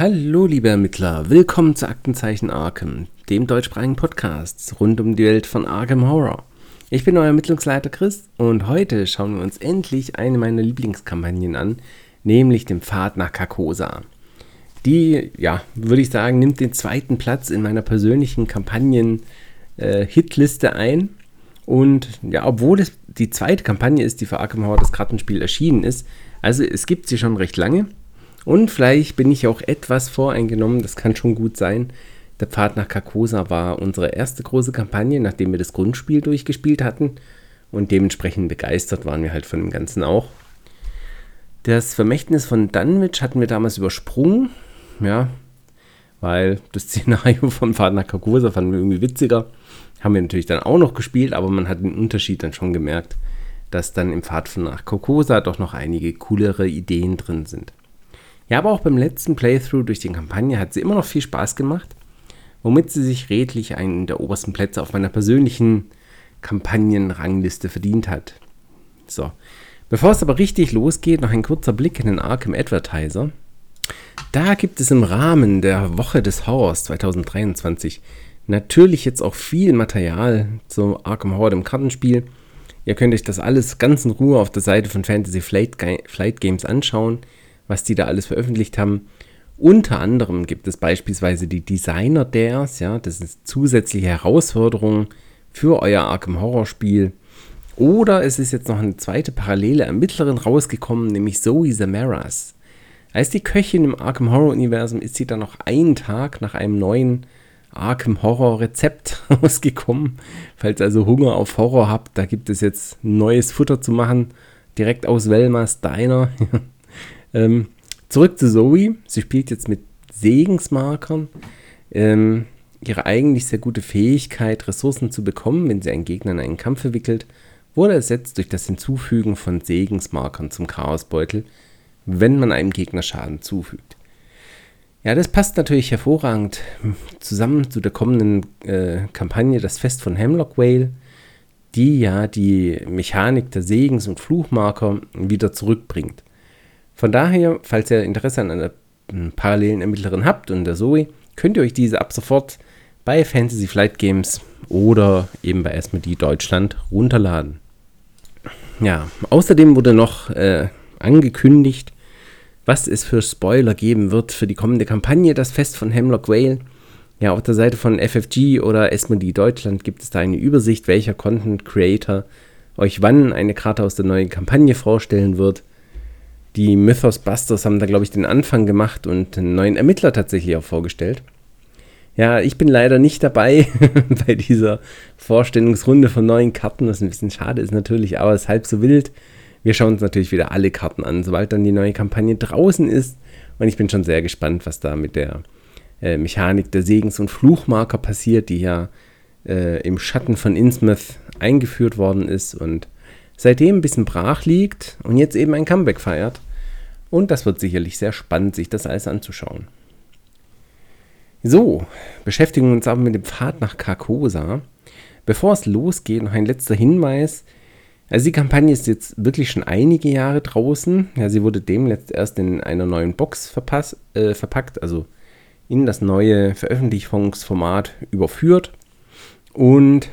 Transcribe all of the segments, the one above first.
Hallo, liebe Ermittler, willkommen zu Aktenzeichen Arkham, dem deutschsprachigen Podcast rund um die Welt von Arkham Horror. Ich bin euer Ermittlungsleiter Chris und heute schauen wir uns endlich eine meiner Lieblingskampagnen an, nämlich den Pfad nach Carcosa. Die, ja, würde ich sagen, nimmt den zweiten Platz in meiner persönlichen Kampagnen-Hitliste äh, ein. Und ja, obwohl es die zweite Kampagne ist, die für Arkham Horror das Kartenspiel erschienen ist, also es gibt sie schon recht lange, und vielleicht bin ich auch etwas voreingenommen, das kann schon gut sein. Der Pfad nach Carcosa war unsere erste große Kampagne, nachdem wir das Grundspiel durchgespielt hatten. Und dementsprechend begeistert waren wir halt von dem Ganzen auch. Das Vermächtnis von Dunwich hatten wir damals übersprungen. Ja, weil das Szenario vom Pfad nach Carcosa fanden wir irgendwie witziger. Haben wir natürlich dann auch noch gespielt, aber man hat den Unterschied dann schon gemerkt, dass dann im Pfad von nach Carcosa doch noch einige coolere Ideen drin sind. Ja, aber auch beim letzten Playthrough durch die Kampagne hat sie immer noch viel Spaß gemacht, womit sie sich redlich einen der obersten Plätze auf meiner persönlichen Kampagnenrangliste verdient hat. So, bevor es aber richtig losgeht, noch ein kurzer Blick in den Arkham Advertiser. Da gibt es im Rahmen der Woche des Horrors 2023 natürlich jetzt auch viel Material zu Arkham Horror im Kartenspiel. Ihr könnt euch das alles ganz in Ruhe auf der Seite von Fantasy Flight Games anschauen was die da alles veröffentlicht haben. Unter anderem gibt es beispielsweise die Designer Dares, ja, das ist zusätzliche Herausforderung für euer Arkham Horror Spiel. Oder es ist jetzt noch eine zweite parallele Ermittlerin rausgekommen, nämlich Zoe Zamaras. Als die Köchin im Arkham Horror Universum ist sie dann noch einen Tag nach einem neuen Arkham Horror Rezept rausgekommen. Falls also Hunger auf Horror habt, da gibt es jetzt neues Futter zu machen, direkt aus Velmas Diner. Ähm, zurück zu Zoe. Sie spielt jetzt mit Segensmarkern. Ähm, ihre eigentlich sehr gute Fähigkeit, Ressourcen zu bekommen, wenn sie einen Gegner in einen Kampf verwickelt, wurde ersetzt durch das Hinzufügen von Segensmarkern zum Chaosbeutel, wenn man einem Gegner Schaden zufügt. Ja, das passt natürlich hervorragend zusammen zu der kommenden äh, Kampagne Das Fest von Hemlock Whale, die ja die Mechanik der Segens- und Fluchmarker wieder zurückbringt. Von daher, falls ihr Interesse an einer parallelen Ermittlerin habt und der Zoe, könnt ihr euch diese ab sofort bei Fantasy Flight Games oder eben bei Asmodee Deutschland runterladen. Ja, außerdem wurde noch äh, angekündigt, was es für Spoiler geben wird für die kommende Kampagne, das Fest von Hemlock Vale. Ja, auf der Seite von FFG oder Asmodee Deutschland gibt es da eine Übersicht, welcher Content Creator euch wann eine Karte aus der neuen Kampagne vorstellen wird. Die Mythos Busters haben da, glaube ich, den Anfang gemacht und einen neuen Ermittler tatsächlich auch vorgestellt. Ja, ich bin leider nicht dabei bei dieser Vorstellungsrunde von neuen Karten, was ein bisschen schade ist natürlich, aber es ist halb so wild. Wir schauen uns natürlich wieder alle Karten an, sobald dann die neue Kampagne draußen ist. Und ich bin schon sehr gespannt, was da mit der äh, Mechanik der Segens- und Fluchmarker passiert, die ja äh, im Schatten von Innsmouth eingeführt worden ist und seitdem ein bisschen brach liegt und jetzt eben ein Comeback feiert. Und das wird sicherlich sehr spannend, sich das alles anzuschauen. So, beschäftigen wir uns aber mit dem Pfad nach Carcosa. Bevor es losgeht, noch ein letzter Hinweis. Also die Kampagne ist jetzt wirklich schon einige Jahre draußen. Ja, sie wurde demnächst erst in einer neuen Box verpass, äh, verpackt, also in das neue Veröffentlichungsformat überführt. Und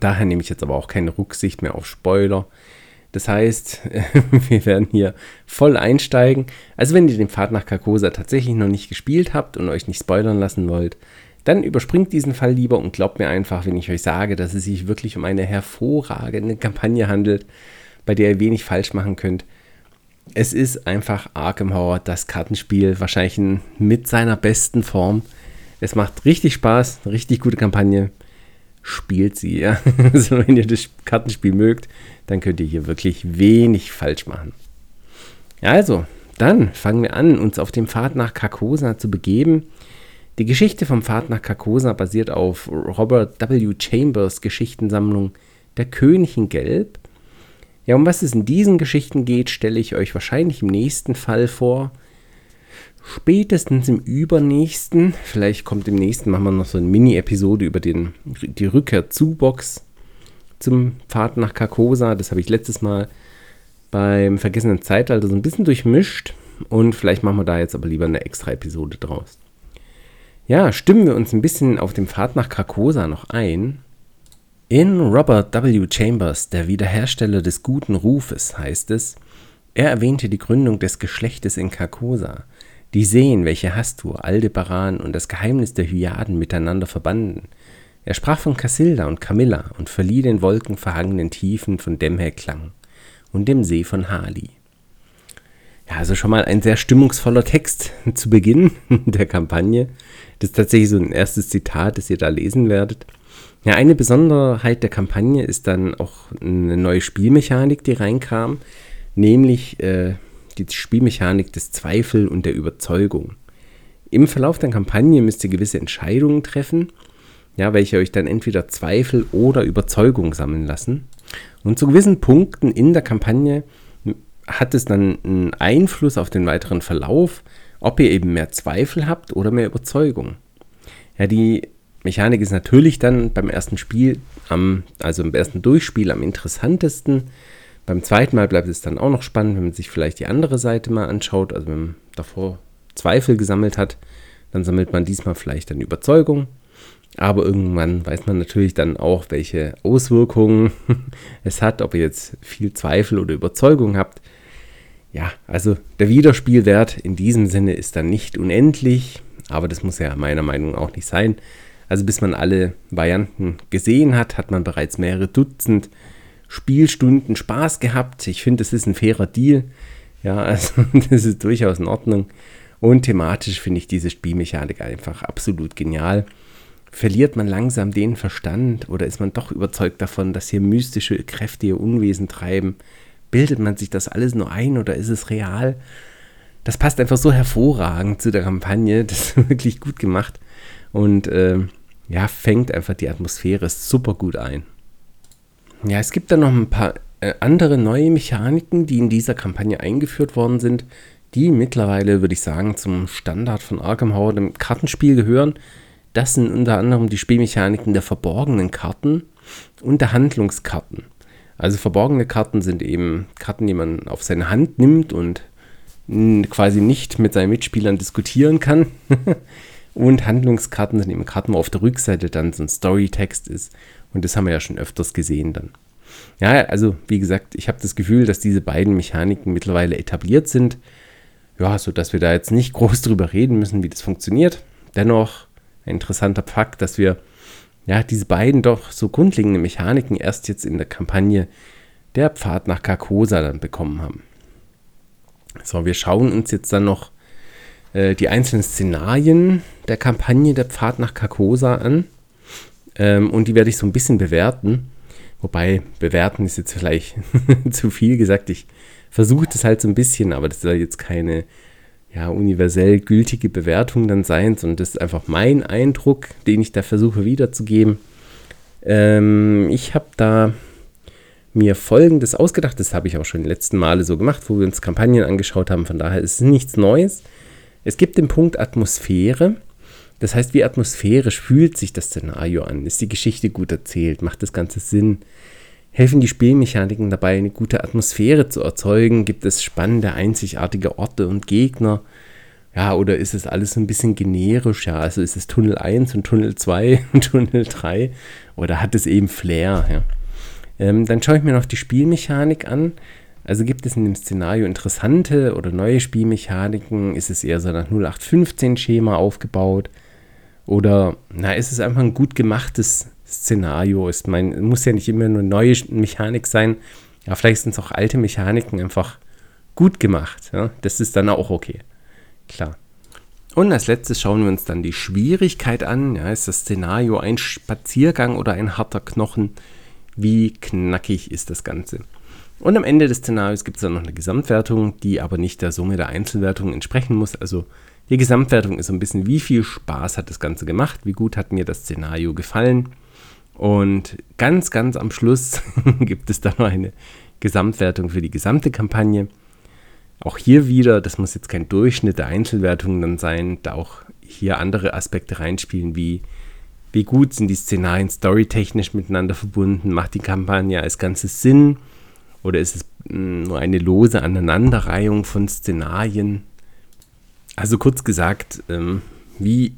Daher nehme ich jetzt aber auch keine Rücksicht mehr auf Spoiler. Das heißt, wir werden hier voll einsteigen. Also wenn ihr den Pfad nach Carcosa tatsächlich noch nicht gespielt habt und euch nicht spoilern lassen wollt, dann überspringt diesen Fall lieber und glaubt mir einfach, wenn ich euch sage, dass es sich wirklich um eine hervorragende Kampagne handelt, bei der ihr wenig falsch machen könnt. Es ist einfach Arkham Horror, das Kartenspiel, wahrscheinlich mit seiner besten Form. Es macht richtig Spaß, richtig gute Kampagne spielt sie. Ja? Also wenn ihr das Kartenspiel mögt, dann könnt ihr hier wirklich wenig falsch machen. Also, dann fangen wir an, uns auf dem Pfad nach Carcosa zu begeben. Die Geschichte vom Pfad nach Carcosa basiert auf Robert W. Chambers Geschichtensammlung Der König in Gelb. Ja, um was es in diesen Geschichten geht, stelle ich euch wahrscheinlich im nächsten Fall vor spätestens im übernächsten, vielleicht kommt im nächsten, machen wir noch so eine Mini-Episode über den, die Rückkehr zu Box zum Pfad nach Carcosa. Das habe ich letztes Mal beim Vergessenen Zeitalter so ein bisschen durchmischt. und vielleicht machen wir da jetzt aber lieber eine extra Episode draus. Ja, stimmen wir uns ein bisschen auf dem Pfad nach Carcosa noch ein. In Robert W. Chambers, der Wiederhersteller des guten Rufes, heißt es, er erwähnte die Gründung des Geschlechtes in Carcosa, die Seen, welche Hastur, Aldebaran und das Geheimnis der Hyaden miteinander verbanden. Er sprach von Cassilda und Camilla und verlieh den wolkenverhangenen Tiefen von Demhe Klang und dem See von Hali. Ja, also schon mal ein sehr stimmungsvoller Text zu Beginn der Kampagne. Das ist tatsächlich so ein erstes Zitat, das ihr da lesen werdet. Ja, eine Besonderheit der Kampagne ist dann auch eine neue Spielmechanik, die reinkam, nämlich äh, die Spielmechanik des Zweifel und der Überzeugung. Im Verlauf der Kampagne müsst ihr gewisse Entscheidungen treffen, ja, welche euch dann entweder Zweifel oder Überzeugung sammeln lassen. Und zu gewissen Punkten in der Kampagne hat es dann einen Einfluss auf den weiteren Verlauf, ob ihr eben mehr Zweifel habt oder mehr Überzeugung. Ja, die Mechanik ist natürlich dann beim ersten Spiel, am, also im ersten Durchspiel am interessantesten. Beim zweiten Mal bleibt es dann auch noch spannend, wenn man sich vielleicht die andere Seite mal anschaut. Also wenn man davor Zweifel gesammelt hat, dann sammelt man diesmal vielleicht eine Überzeugung. Aber irgendwann weiß man natürlich dann auch, welche Auswirkungen es hat, ob ihr jetzt viel Zweifel oder Überzeugung habt. Ja, also der Wiederspielwert in diesem Sinne ist dann nicht unendlich, aber das muss ja meiner Meinung nach auch nicht sein. Also bis man alle Varianten gesehen hat, hat man bereits mehrere Dutzend Spielstunden Spaß gehabt. Ich finde, das ist ein fairer Deal. Ja, also das ist durchaus in Ordnung. Und thematisch finde ich diese Spielmechanik einfach absolut genial. Verliert man langsam den Verstand oder ist man doch überzeugt davon, dass hier mystische Kräfte ihr Unwesen treiben? bildet man sich das alles nur ein oder ist es real? Das passt einfach so hervorragend zu der Kampagne. Das ist wirklich gut gemacht. Und äh, ja, fängt einfach die Atmosphäre super gut ein. Ja, es gibt dann noch ein paar äh, andere neue Mechaniken, die in dieser Kampagne eingeführt worden sind, die mittlerweile, würde ich sagen, zum Standard von Arkham Horror im Kartenspiel gehören. Das sind unter anderem die Spielmechaniken der verborgenen Karten und der Handlungskarten. Also verborgene Karten sind eben Karten, die man auf seine Hand nimmt und quasi nicht mit seinen Mitspielern diskutieren kann. und Handlungskarten sind eben Karten, wo auf der Rückseite dann so ein Storytext ist. Und das haben wir ja schon öfters gesehen dann. Ja, also wie gesagt, ich habe das Gefühl, dass diese beiden Mechaniken mittlerweile etabliert sind. Ja, sodass wir da jetzt nicht groß drüber reden müssen, wie das funktioniert. Dennoch ein interessanter Fakt, dass wir ja, diese beiden doch so grundlegende Mechaniken erst jetzt in der Kampagne der Pfad nach Carcosa dann bekommen haben. So, wir schauen uns jetzt dann noch äh, die einzelnen Szenarien der Kampagne der Pfad nach Carcosa an. Ähm, und die werde ich so ein bisschen bewerten. Wobei, bewerten ist jetzt vielleicht zu viel gesagt. Ich versuche das halt so ein bisschen, aber das soll jetzt keine ja, universell gültige Bewertung dann sein, sondern das ist einfach mein Eindruck, den ich da versuche wiederzugeben. Ähm, ich habe da mir Folgendes ausgedacht, das habe ich auch schon die letzten Male so gemacht, wo wir uns Kampagnen angeschaut haben, von daher ist es nichts Neues. Es gibt den Punkt Atmosphäre. Das heißt, wie atmosphärisch fühlt sich das Szenario an? Ist die Geschichte gut erzählt? Macht das Ganze Sinn? Helfen die Spielmechaniken dabei, eine gute Atmosphäre zu erzeugen? Gibt es spannende, einzigartige Orte und Gegner? Ja, oder ist es alles ein bisschen generisch? Ja, also ist es Tunnel 1 und Tunnel 2 und Tunnel 3? Oder hat es eben Flair? Ja. Ähm, dann schaue ich mir noch die Spielmechanik an. Also gibt es in dem Szenario interessante oder neue Spielmechaniken? Ist es eher so nach 0815-Schema aufgebaut? Oder na, ist es einfach ein gut gemachtes Szenario ist. Mein, muss ja nicht immer nur neue Mechanik sein. Ja, vielleicht sind es auch alte Mechaniken einfach gut gemacht. Ja? Das ist dann auch okay. Klar. Und als letztes schauen wir uns dann die Schwierigkeit an. Ja, ist das Szenario ein Spaziergang oder ein harter Knochen? Wie knackig ist das Ganze? Und am Ende des Szenarios gibt es dann noch eine Gesamtwertung, die aber nicht der Summe der Einzelwertungen entsprechen muss. Also die Gesamtwertung ist so ein bisschen, wie viel Spaß hat das Ganze gemacht, wie gut hat mir das Szenario gefallen. Und ganz, ganz am Schluss gibt es dann noch eine Gesamtwertung für die gesamte Kampagne. Auch hier wieder, das muss jetzt kein Durchschnitt der Einzelwertungen dann sein, da auch hier andere Aspekte reinspielen, wie wie gut sind die Szenarien storytechnisch miteinander verbunden, macht die Kampagne als Ganzes Sinn Oder ist es hm, nur eine lose Aneinanderreihung von Szenarien? Also kurz gesagt, ähm, wie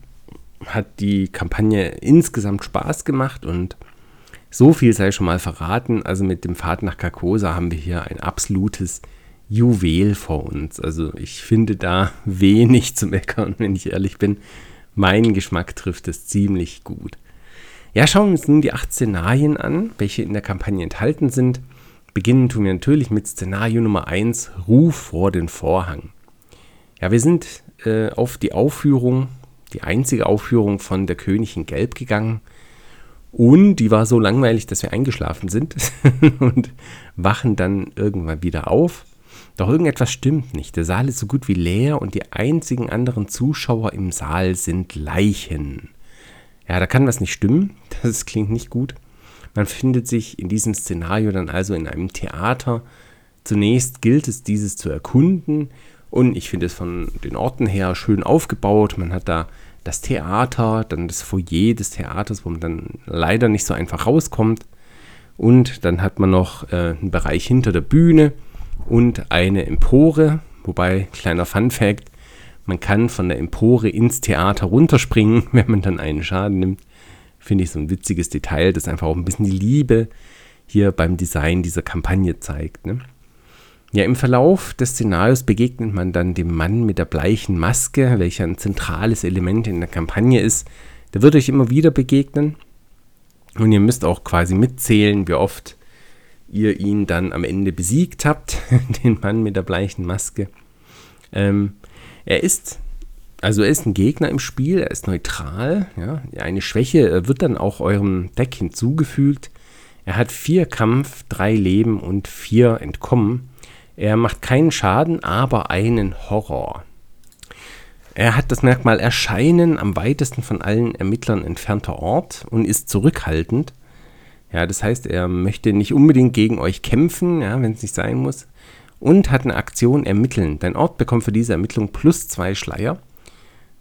hat die Kampagne insgesamt Spaß gemacht und so viel sei schon mal verraten. Also mit dem Pfad nach Carcosa haben wir hier ein absolutes Juwel vor uns. Also ich finde da wenig zu meckern, wenn ich ehrlich bin. Mein Geschmack trifft es ziemlich gut. Ja, schauen wir uns nun die acht Szenarien an, welche in der Kampagne enthalten sind. Beginnen tun wir natürlich mit Szenario Nummer 1, Ruf vor den Vorhang. Ja, wir sind äh, auf die Aufführung, die einzige Aufführung von der Königin Gelb gegangen. Und die war so langweilig, dass wir eingeschlafen sind und wachen dann irgendwann wieder auf. Doch irgendetwas stimmt nicht. Der Saal ist so gut wie leer und die einzigen anderen Zuschauer im Saal sind Leichen. Ja, da kann was nicht stimmen. Das klingt nicht gut. Man findet sich in diesem Szenario dann also in einem Theater. Zunächst gilt es, dieses zu erkunden. Und ich finde es von den Orten her schön aufgebaut. Man hat da das Theater, dann das Foyer des Theaters, wo man dann leider nicht so einfach rauskommt. Und dann hat man noch äh, einen Bereich hinter der Bühne und eine Empore. Wobei, kleiner Fun Fact, man kann von der Empore ins Theater runterspringen, wenn man dann einen Schaden nimmt. Finde ich so ein witziges Detail, das einfach auch ein bisschen die Liebe hier beim Design dieser Kampagne zeigt. Ne? Ja, im Verlauf des Szenarios begegnet man dann dem Mann mit der bleichen Maske, welcher ein zentrales Element in der Kampagne ist. Der wird euch immer wieder begegnen. Und ihr müsst auch quasi mitzählen, wie oft ihr ihn dann am Ende besiegt habt, den Mann mit der bleichen Maske. Ähm, er ist, also er ist ein Gegner im Spiel, er ist neutral. Ja. Eine Schwäche wird dann auch eurem Deck hinzugefügt. Er hat vier Kampf, drei Leben und vier Entkommen. Er macht keinen Schaden, aber einen Horror. Er hat das Merkmal Erscheinen am weitesten von allen Ermittlern entfernter Ort und ist zurückhaltend. Ja, das heißt, er möchte nicht unbedingt gegen euch kämpfen, ja, wenn es nicht sein muss. Und hat eine Aktion Ermitteln. Dein Ort bekommt für diese Ermittlung plus zwei Schleier.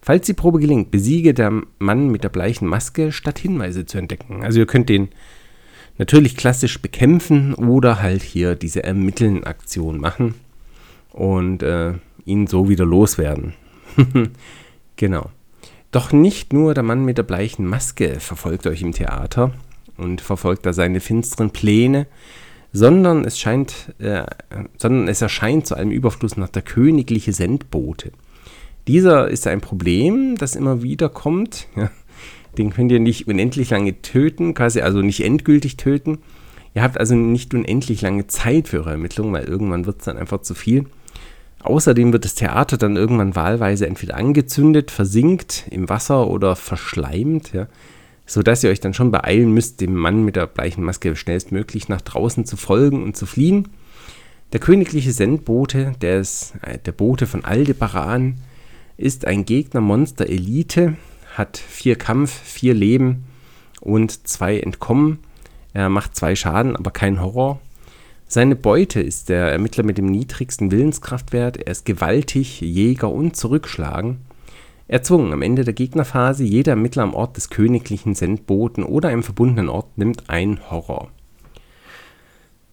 Falls die Probe gelingt, besiege der Mann mit der bleichen Maske, statt Hinweise zu entdecken. Also ihr könnt den natürlich klassisch bekämpfen oder halt hier diese Ermitteln-Aktion machen und äh, ihn so wieder loswerden. genau. Doch nicht nur der Mann mit der bleichen Maske verfolgt euch im Theater und verfolgt da seine finsteren Pläne, sondern es scheint, äh, sondern es erscheint zu einem Überfluss nach der königliche Sendbote. Dieser ist ein Problem, das immer wieder kommt. Ja, den könnt ihr nicht unendlich lange töten, quasi also nicht endgültig töten. Ihr habt also nicht unendlich lange Zeit für eure Ermittlungen, weil irgendwann wird es dann einfach zu viel. Außerdem wird das Theater dann irgendwann wahlweise entweder angezündet, versinkt im Wasser oder verschleimt, ja, sodass ihr euch dann schon beeilen müsst, dem Mann mit der bleichen Maske schnellstmöglich nach draußen zu folgen und zu fliehen. Der königliche Sendbote, der ist äh, der Bote von Aldebaran, ist ein Gegnermonster Elite, hat vier Kampf, vier Leben und zwei Entkommen. Er macht zwei Schaden, aber kein Horror. Seine Beute ist der Ermittler mit dem niedrigsten Willenskraftwert. Er ist gewaltig, Jäger und zurückschlagen. Erzwungen am Ende der Gegnerphase, jeder Ermittler am Ort des königlichen Sendboten oder einem verbundenen Ort nimmt ein Horror.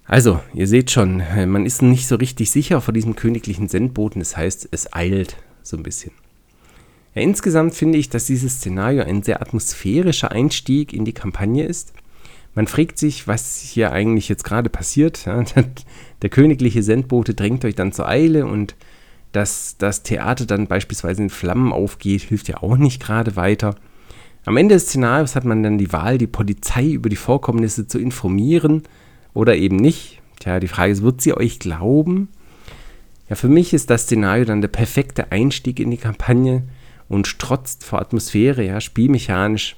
Also, ihr seht schon, man ist nicht so richtig sicher vor diesem königlichen Sendboten, das heißt, es eilt so ein bisschen. Ja, insgesamt finde ich, dass dieses Szenario ein sehr atmosphärischer Einstieg in die Kampagne ist. Man fragt sich, was hier eigentlich jetzt gerade passiert. Der königliche Sendbote drängt euch dann zur Eile und dass das Theater dann beispielsweise in Flammen aufgeht, hilft ja auch nicht gerade weiter. Am Ende des Szenarios hat man dann die Wahl, die Polizei über die Vorkommnisse zu informieren oder eben nicht. Tja, die Frage ist, wird sie euch glauben? Ja, für mich ist das Szenario dann der perfekte Einstieg in die Kampagne und strotzt vor Atmosphäre, ja, spielmechanisch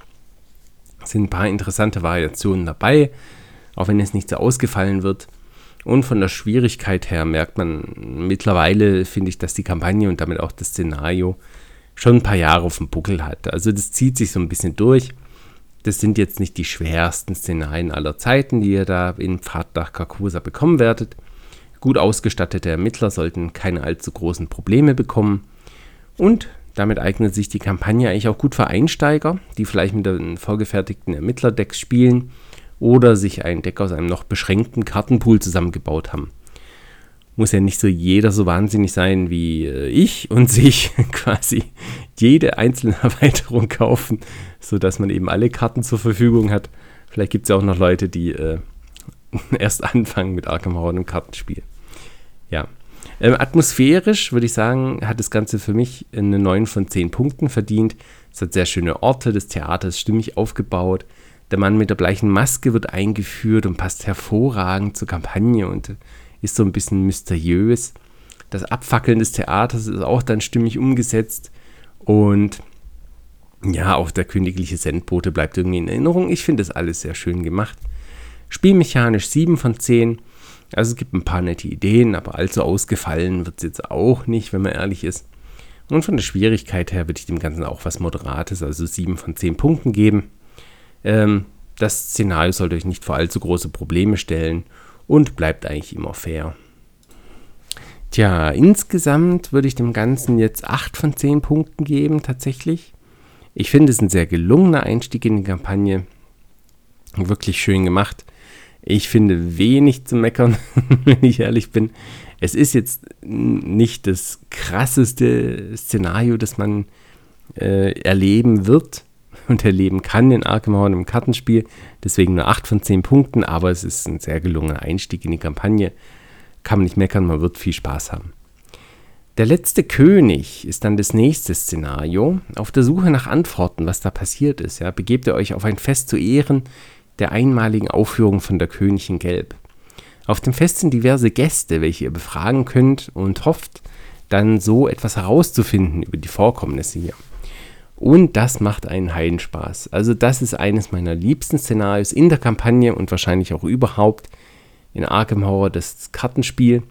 sind ein paar interessante Variationen dabei, auch wenn es nicht so ausgefallen wird. Und von der Schwierigkeit her merkt man mittlerweile, finde ich, dass die Kampagne und damit auch das Szenario schon ein paar Jahre auf dem Buckel hat. Also das zieht sich so ein bisschen durch. Das sind jetzt nicht die schwersten Szenarien aller Zeiten, die ihr da in Pfad nach Carcosa bekommen werdet. Gut ausgestattete Ermittler sollten keine allzu großen Probleme bekommen. Und damit eignet sich die Kampagne eigentlich auch gut für Einsteiger, die vielleicht mit den vorgefertigten Ermittlerdecks spielen oder sich ein Deck aus einem noch beschränkten Kartenpool zusammengebaut haben. Muss ja nicht so jeder so wahnsinnig sein wie äh, ich und sich quasi jede einzelne Erweiterung kaufen, sodass man eben alle Karten zur Verfügung hat. Vielleicht gibt es ja auch noch Leute, die äh, erst anfangen mit Arkham Horror im Kartenspiel. Ja. Ähm, atmosphärisch würde ich sagen, hat das Ganze für mich eine 9 von 10 Punkten verdient. Es hat sehr schöne Orte, das Theater ist stimmig aufgebaut. Der Mann mit der bleichen Maske wird eingeführt und passt hervorragend zur Kampagne und ist so ein bisschen mysteriös. Das Abfackeln des Theaters ist auch dann stimmig umgesetzt. Und ja, auch der königliche Sendbote bleibt irgendwie in Erinnerung. Ich finde das alles sehr schön gemacht. Spielmechanisch 7 von 10. Also es gibt ein paar nette Ideen, aber allzu ausgefallen wird es jetzt auch nicht, wenn man ehrlich ist. Und von der Schwierigkeit her würde ich dem Ganzen auch was Moderates, also 7 von 10 Punkten geben. Ähm, das Szenario sollte euch nicht vor allzu große Probleme stellen und bleibt eigentlich immer fair. Tja, insgesamt würde ich dem Ganzen jetzt 8 von 10 Punkten geben, tatsächlich. Ich finde es ein sehr gelungener Einstieg in die Kampagne. Wirklich schön gemacht. Ich finde wenig zu meckern, wenn ich ehrlich bin. Es ist jetzt nicht das krasseste Szenario, das man äh, erleben wird und erleben kann in Arkham Horror im Kartenspiel. Deswegen nur 8 von 10 Punkten, aber es ist ein sehr gelungener Einstieg in die Kampagne. Kann man nicht meckern, man wird viel Spaß haben. Der letzte König ist dann das nächste Szenario. Auf der Suche nach Antworten, was da passiert ist, ja, begebt ihr euch auf ein Fest zu Ehren der einmaligen Aufführung von der Königin Gelb. Auf dem Fest sind diverse Gäste, welche ihr befragen könnt und hofft, dann so etwas herauszufinden über die Vorkommnisse hier. Und das macht einen Heidenspaß. Also das ist eines meiner liebsten Szenarios in der Kampagne und wahrscheinlich auch überhaupt in Arkham Horror, das Kartenspiel.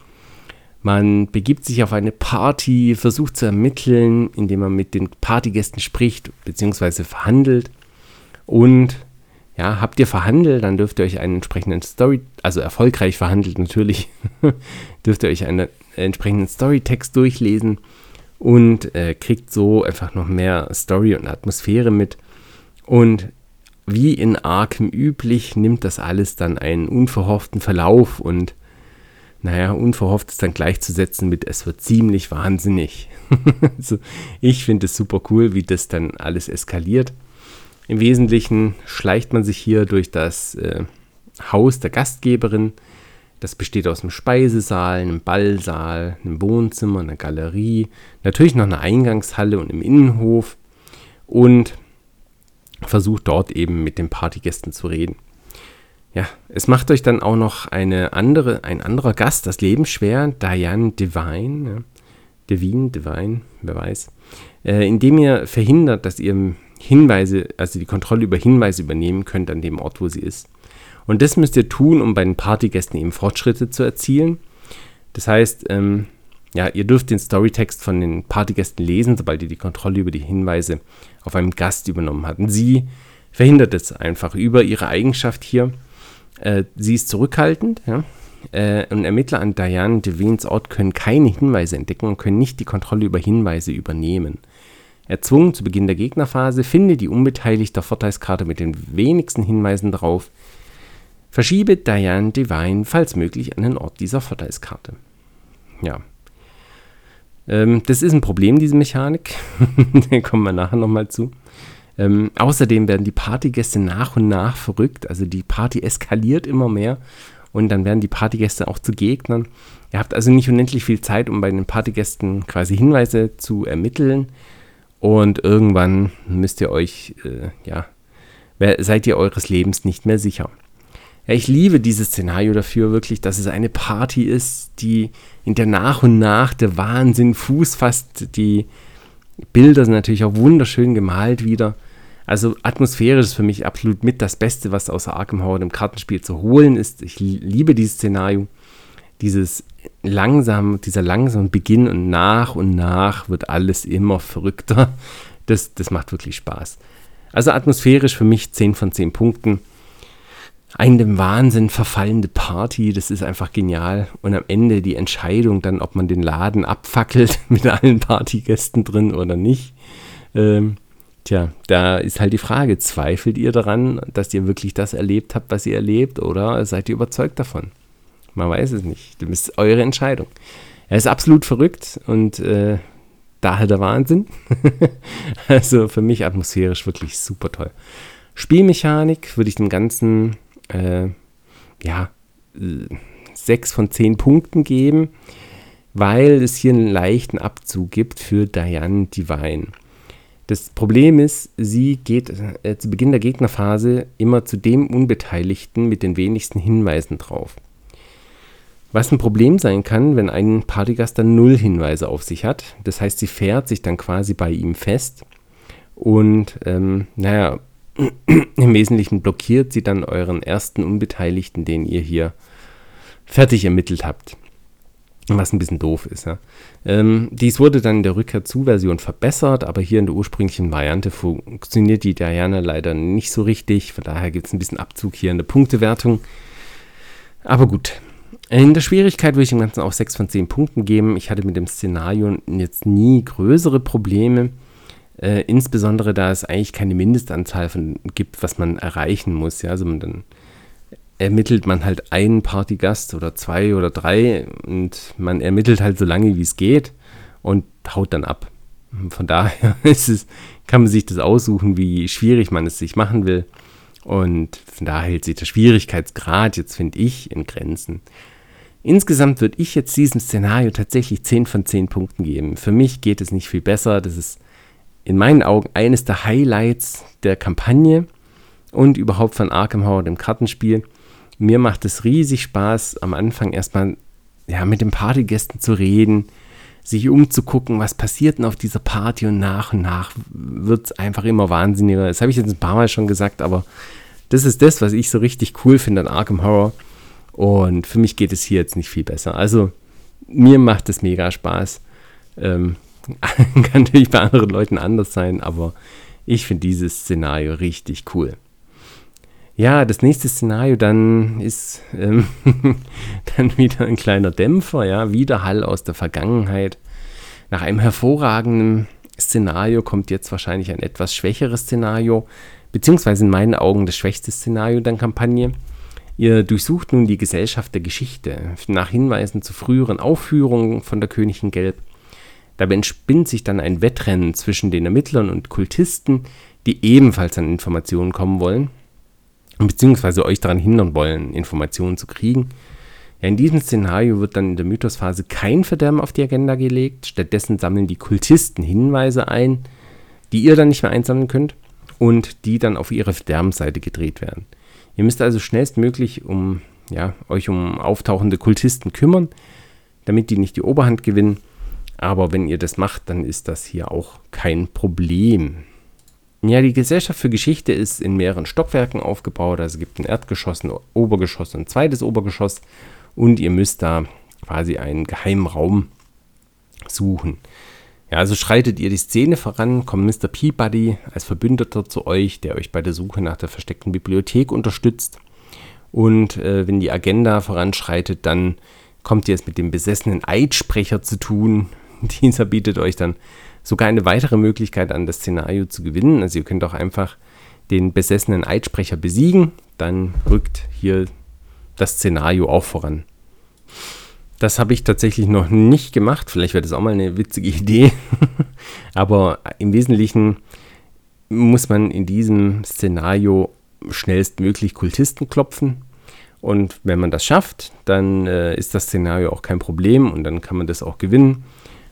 Man begibt sich auf eine Party, versucht zu ermitteln, indem man mit den Partygästen spricht bzw. verhandelt und ja, habt ihr verhandelt, dann dürft ihr euch einen entsprechenden Story, also erfolgreich verhandelt natürlich, dürft ihr euch einen entsprechenden Storytext durchlesen und äh, kriegt so einfach noch mehr Story und Atmosphäre mit. Und wie in Arkham üblich nimmt das alles dann einen unverhofften Verlauf und naja, unverhofft ist dann gleichzusetzen mit es wird ziemlich wahnsinnig. also ich finde es super cool, wie das dann alles eskaliert. Im Wesentlichen schleicht man sich hier durch das äh, Haus der Gastgeberin. Das besteht aus einem Speisesaal, einem Ballsaal, einem Wohnzimmer, einer Galerie, natürlich noch einer Eingangshalle und einem Innenhof und versucht dort eben mit den Partygästen zu reden. Ja, es macht euch dann auch noch eine andere, ein anderer Gast das Leben schwer, Diane Devine, ja. Devine, Devine, wer weiß, äh, indem ihr verhindert, dass ihr Hinweise, also die Kontrolle über Hinweise übernehmen könnt an dem Ort, wo sie ist. Und das müsst ihr tun, um bei den Partygästen eben Fortschritte zu erzielen. Das heißt, ähm, ja, ihr dürft den Storytext von den Partygästen lesen, sobald ihr die Kontrolle über die Hinweise auf einem Gast übernommen habt. Und sie verhindert es einfach über ihre Eigenschaft hier. Äh, sie ist zurückhaltend, ja. Äh, und Ermittler an Diane Devines Ort können keine Hinweise entdecken und können nicht die Kontrolle über Hinweise übernehmen. Erzwungen zu Beginn der Gegnerphase, finde die unbeteiligte Vorteilskarte mit den wenigsten Hinweisen darauf. Verschiebe Diane Divine, falls möglich, an den Ort dieser Vorteilskarte. Ja. Ähm, das ist ein Problem, diese Mechanik. da kommen wir nachher nochmal zu. Ähm, außerdem werden die Partygäste nach und nach verrückt. Also die Party eskaliert immer mehr und dann werden die Partygäste auch zu Gegnern. Ihr habt also nicht unendlich viel Zeit, um bei den Partygästen quasi Hinweise zu ermitteln. Und irgendwann müsst ihr euch, äh, ja, seid ihr eures Lebens nicht mehr sicher. Ja, ich liebe dieses Szenario dafür wirklich, dass es eine Party ist, die in der nach und nach der Wahnsinn Fuß fasst. Die Bilder sind natürlich auch wunderschön gemalt wieder. Also atmosphärisch ist für mich absolut mit das Beste, was aus Arkham Horror im Kartenspiel zu holen ist. Ich liebe dieses Szenario. Dieses langsam, dieser langsame Beginn und nach und nach wird alles immer verrückter. Das, das macht wirklich Spaß. Also atmosphärisch für mich 10 von 10 Punkten. Eine dem Wahnsinn verfallende Party, das ist einfach genial. Und am Ende die Entscheidung dann, ob man den Laden abfackelt mit allen Partygästen drin oder nicht. Ähm, Tja, da ist halt die Frage, zweifelt ihr daran, dass ihr wirklich das erlebt habt, was ihr erlebt, oder seid ihr überzeugt davon? Man weiß es nicht. Das ist eure Entscheidung. Er ist absolut verrückt und äh, daher der Wahnsinn. also für mich atmosphärisch wirklich super toll. Spielmechanik würde ich dem Ganzen, äh, ja, sechs von zehn Punkten geben, weil es hier einen leichten Abzug gibt für Diane Divine. Das Problem ist, sie geht äh, zu Beginn der Gegnerphase immer zu dem Unbeteiligten mit den wenigsten Hinweisen drauf. Was ein Problem sein kann, wenn ein Partygast dann null Hinweise auf sich hat. Das heißt, sie fährt sich dann quasi bei ihm fest und, ähm, naja, im Wesentlichen blockiert sie dann euren ersten Unbeteiligten, den ihr hier fertig ermittelt habt. Was ein bisschen doof ist. Ja. Ähm, dies wurde dann in der Rückkehr zu Version verbessert, aber hier in der ursprünglichen Variante funktioniert die Diana leider nicht so richtig. Von daher gibt es ein bisschen Abzug hier in der Punktewertung. Aber gut. In der Schwierigkeit würde ich dem Ganzen auch 6 von 10 Punkten geben. Ich hatte mit dem Szenario jetzt nie größere Probleme. Äh, insbesondere da es eigentlich keine Mindestanzahl von gibt, was man erreichen muss. Ja? Also man dann ermittelt man halt einen Partygast oder zwei oder drei und man ermittelt halt so lange, wie es geht und haut dann ab. Von daher es, kann man sich das aussuchen, wie schwierig man es sich machen will. Und von daher hält sich der Schwierigkeitsgrad jetzt, finde ich, in Grenzen. Insgesamt würde ich jetzt diesem Szenario tatsächlich 10 von 10 Punkten geben. Für mich geht es nicht viel besser. Das ist in meinen Augen eines der Highlights der Kampagne und überhaupt von Arkham Horror, dem Kartenspiel mir macht es riesig Spaß, am Anfang erstmal ja, mit den Partygästen zu reden, sich umzugucken, was passiert denn auf dieser Party und nach und nach wird es einfach immer wahnsinniger. Das habe ich jetzt ein paar Mal schon gesagt, aber das ist das, was ich so richtig cool finde an Arkham Horror. Und für mich geht es hier jetzt nicht viel besser. Also mir macht es mega Spaß. Ähm, kann natürlich bei anderen Leuten anders sein, aber ich finde dieses Szenario richtig cool. Ja, das nächste Szenario dann ist ähm, dann wieder ein kleiner Dämpfer, ja, Widerhall aus der Vergangenheit. Nach einem hervorragenden Szenario kommt jetzt wahrscheinlich ein etwas schwächeres Szenario, beziehungsweise in meinen Augen das schwächste Szenario der Kampagne. Ihr durchsucht nun die Gesellschaft der Geschichte nach Hinweisen zu früheren Aufführungen von der Königin Gelb. Dabei entspinnt sich dann ein Wettrennen zwischen den Ermittlern und Kultisten, die ebenfalls an Informationen kommen wollen beziehungsweise euch daran hindern wollen, Informationen zu kriegen. In diesem Szenario wird dann in der Mythosphase kein Verderben auf die Agenda gelegt. Stattdessen sammeln die Kultisten Hinweise ein, die ihr dann nicht mehr einsammeln könnt und die dann auf ihre Verderbensseite gedreht werden. Ihr müsst also schnellstmöglich um, ja, euch um auftauchende Kultisten kümmern, damit die nicht die Oberhand gewinnen. Aber wenn ihr das macht, dann ist das hier auch kein Problem. Ja, die Gesellschaft für Geschichte ist in mehreren Stockwerken aufgebaut. Also es gibt ein Erdgeschoss, ein Obergeschoss und ein zweites Obergeschoss. Und ihr müsst da quasi einen geheimen Raum suchen. Ja, also schreitet ihr die Szene voran, kommt Mr. Peabody als Verbündeter zu euch, der euch bei der Suche nach der versteckten Bibliothek unterstützt. Und äh, wenn die Agenda voranschreitet, dann kommt ihr es mit dem besessenen Eidsprecher zu tun. Dieser bietet euch dann sogar eine weitere Möglichkeit an, das Szenario zu gewinnen. Also ihr könnt auch einfach den besessenen Eidsprecher besiegen, dann rückt hier das Szenario auch voran. Das habe ich tatsächlich noch nicht gemacht. Vielleicht wäre das auch mal eine witzige Idee. Aber im Wesentlichen muss man in diesem Szenario schnellstmöglich Kultisten klopfen. Und wenn man das schafft, dann äh, ist das Szenario auch kein Problem und dann kann man das auch gewinnen.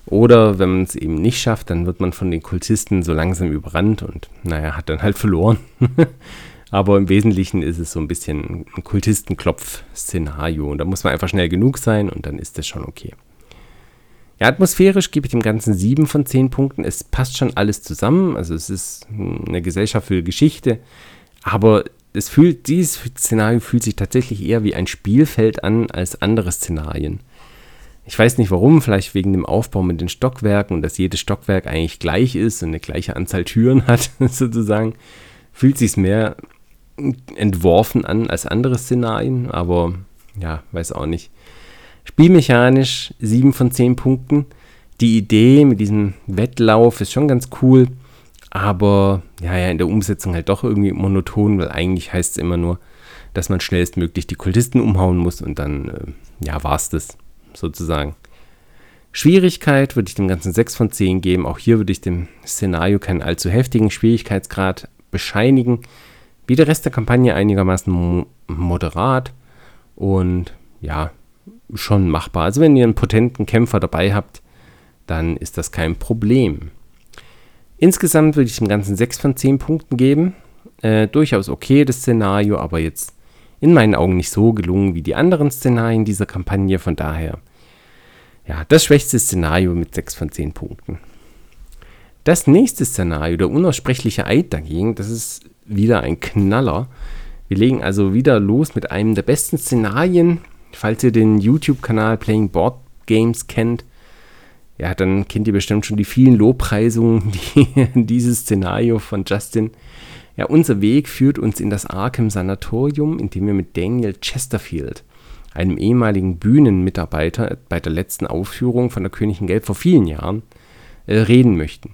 Oder wenn man es eben nicht schafft, dann wird man von den Kultisten so langsam überrannt und naja, hat dann halt verloren. Aber im Wesentlichen ist es so ein bisschen ein Kultistenklopf-Szenario. Und da muss man einfach schnell genug sein und dann ist das schon okay. Ja, atmosphärisch gebe ich dem Ganzen 7 von 10 Punkten. Es passt schon alles zusammen. Also es ist eine Gesellschaft für Geschichte. Aber es fühlt, dieses Szenario fühlt sich tatsächlich eher wie ein Spielfeld an als andere Szenarien. Ich weiß nicht warum, vielleicht wegen dem Aufbau mit den Stockwerken und dass jedes Stockwerk eigentlich gleich ist und eine gleiche Anzahl Türen hat, sozusagen, fühlt sich mehr entworfen an als andere Szenarien, aber ja, weiß auch nicht. Spielmechanisch 7 von 10 Punkten. Die Idee mit diesem Wettlauf ist schon ganz cool, aber ja, ja, in der Umsetzung halt doch irgendwie monoton, weil eigentlich heißt es immer nur, dass man schnellstmöglich die Kultisten umhauen muss und dann, äh, ja, es das sozusagen. Schwierigkeit würde ich dem Ganzen 6 von 10 geben. Auch hier würde ich dem Szenario keinen allzu heftigen Schwierigkeitsgrad bescheinigen. Wie der Rest der Kampagne einigermaßen mo moderat und ja, schon machbar. Also wenn ihr einen potenten Kämpfer dabei habt, dann ist das kein Problem. Insgesamt würde ich dem Ganzen 6 von 10 Punkten geben. Äh, durchaus okay, das Szenario, aber jetzt in meinen Augen nicht so gelungen wie die anderen Szenarien dieser Kampagne. Von daher, ja, das schwächste Szenario mit 6 von 10 Punkten. Das nächste Szenario, der unaussprechliche Eid dagegen, das ist wieder ein Knaller. Wir legen also wieder los mit einem der besten Szenarien. Falls ihr den YouTube-Kanal Playing Board Games kennt, ja, dann kennt ihr bestimmt schon die vielen Lobpreisungen, die dieses Szenario von Justin. Ja, unser Weg führt uns in das Arkham Sanatorium, in dem wir mit Daniel Chesterfield, einem ehemaligen Bühnenmitarbeiter bei der letzten Aufführung von der Königin Gelb vor vielen Jahren, äh, reden möchten.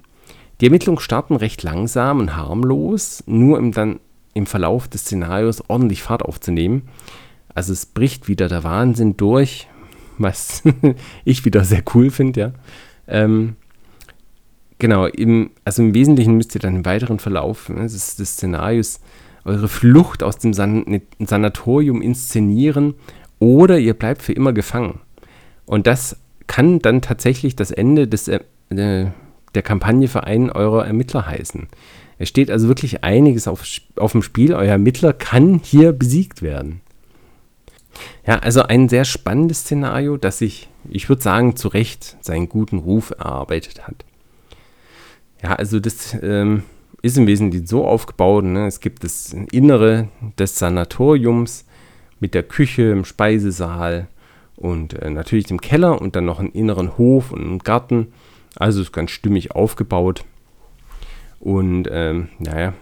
Die Ermittlungen starten recht langsam und harmlos, nur um dann im Verlauf des Szenarios ordentlich Fahrt aufzunehmen. Also es bricht wieder der Wahnsinn durch, was ich wieder sehr cool finde, ja. Ähm, genau, im, also im Wesentlichen müsst ihr dann im weiteren Verlauf ne, des, des, Szenarios eure Flucht aus dem San Sanatorium inszenieren oder ihr bleibt für immer gefangen. Und das kann dann tatsächlich das Ende des, äh, der Kampagne für einen eurer Ermittler heißen. Es steht also wirklich einiges auf, auf dem Spiel. Euer Ermittler kann hier besiegt werden. Ja, also ein sehr spannendes Szenario, das sich, ich würde sagen, zu Recht seinen guten Ruf erarbeitet hat. Ja, also das ähm, ist im Wesentlichen so aufgebaut. Ne? Es gibt das Innere des Sanatoriums mit der Küche im Speisesaal und äh, natürlich dem Keller und dann noch einen inneren Hof und einen Garten. Also ist ganz stimmig aufgebaut. Und ähm, naja,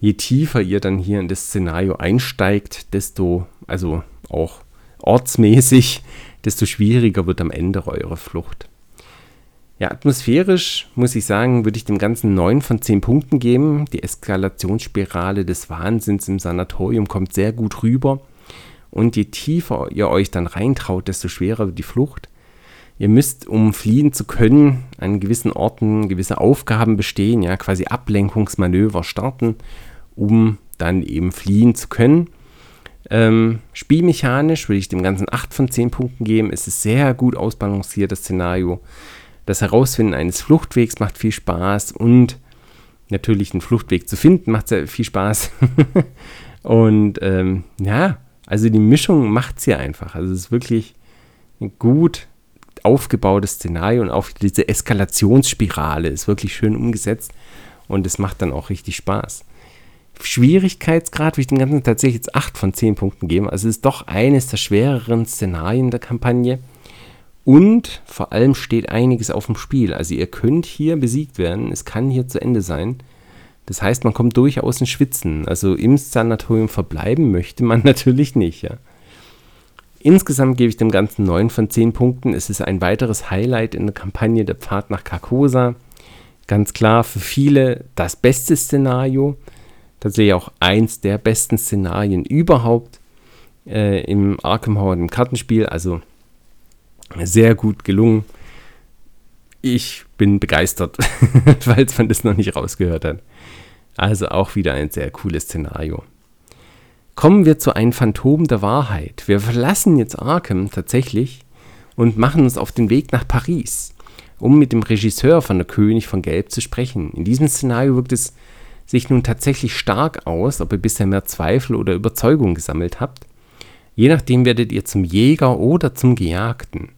je tiefer ihr dann hier in das Szenario einsteigt, desto, also auch ortsmäßig, desto schwieriger wird am Ende eure Flucht. Ja, atmosphärisch muss ich sagen, würde ich dem Ganzen 9 von 10 Punkten geben. Die Eskalationsspirale des Wahnsinns im Sanatorium kommt sehr gut rüber. Und je tiefer ihr euch dann reintraut, desto schwerer wird die Flucht. Ihr müsst, um fliehen zu können, an gewissen Orten gewisse Aufgaben bestehen, ja, quasi Ablenkungsmanöver starten, um dann eben fliehen zu können. Ähm, spielmechanisch würde ich dem Ganzen 8 von 10 Punkten geben. Es ist sehr gut ausbalanciert, das Szenario. Das Herausfinden eines Fluchtwegs macht viel Spaß und natürlich einen Fluchtweg zu finden macht sehr viel Spaß. und ähm, ja, also die Mischung macht es hier einfach. Also es ist wirklich gut aufgebautes Szenario und auch diese Eskalationsspirale ist wirklich schön umgesetzt und es macht dann auch richtig Spaß. Schwierigkeitsgrad würde ich den ganzen tatsächlich jetzt 8 von 10 Punkten geben. Also es ist doch eines der schwereren Szenarien der Kampagne. Und vor allem steht einiges auf dem Spiel. Also ihr könnt hier besiegt werden. Es kann hier zu Ende sein. Das heißt, man kommt durchaus in Schwitzen. Also im Sanatorium verbleiben möchte man natürlich nicht. Ja. Insgesamt gebe ich dem Ganzen 9 von 10 Punkten. Es ist ein weiteres Highlight in der Kampagne Der Pfad nach Carcosa. Ganz klar für viele das beste Szenario. Tatsächlich auch eins der besten Szenarien überhaupt äh, im Arkham Horror, im Kartenspiel. Also sehr gut gelungen. Ich bin begeistert, falls man das noch nicht rausgehört hat. Also auch wieder ein sehr cooles Szenario. Kommen wir zu einem Phantom der Wahrheit. Wir verlassen jetzt Arkham tatsächlich und machen uns auf den Weg nach Paris, um mit dem Regisseur von Der König von Gelb zu sprechen. In diesem Szenario wirkt es sich nun tatsächlich stark aus, ob ihr bisher mehr Zweifel oder Überzeugung gesammelt habt. Je nachdem werdet ihr zum Jäger oder zum Gejagten.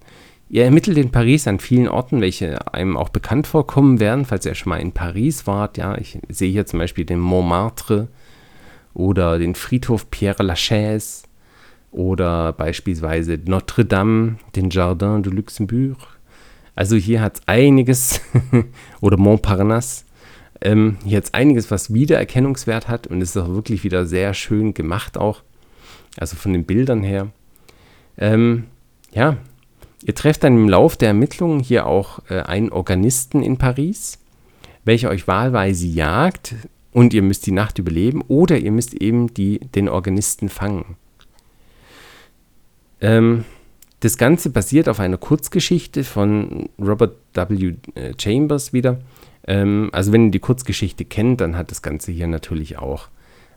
Ihr ermittelt in Paris an vielen Orten, welche einem auch bekannt vorkommen werden, falls ihr schon mal in Paris wart. Ja, ich sehe hier zum Beispiel den Montmartre, oder den Friedhof Pierre Lachaise oder beispielsweise Notre Dame, den Jardin de Luxembourg. Also hier hat es einiges, oder Montparnasse, ähm, hier hat es einiges, was Wiedererkennungswert hat und ist auch wirklich wieder sehr schön gemacht auch, also von den Bildern her. Ähm, ja, ihr trefft dann im Lauf der Ermittlungen hier auch äh, einen Organisten in Paris, welche euch wahlweise jagt und ihr müsst die Nacht überleben oder ihr müsst eben die, den Organisten fangen. Ähm, das Ganze basiert auf einer Kurzgeschichte von Robert W. Chambers wieder. Ähm, also wenn ihr die Kurzgeschichte kennt, dann hat das Ganze hier natürlich auch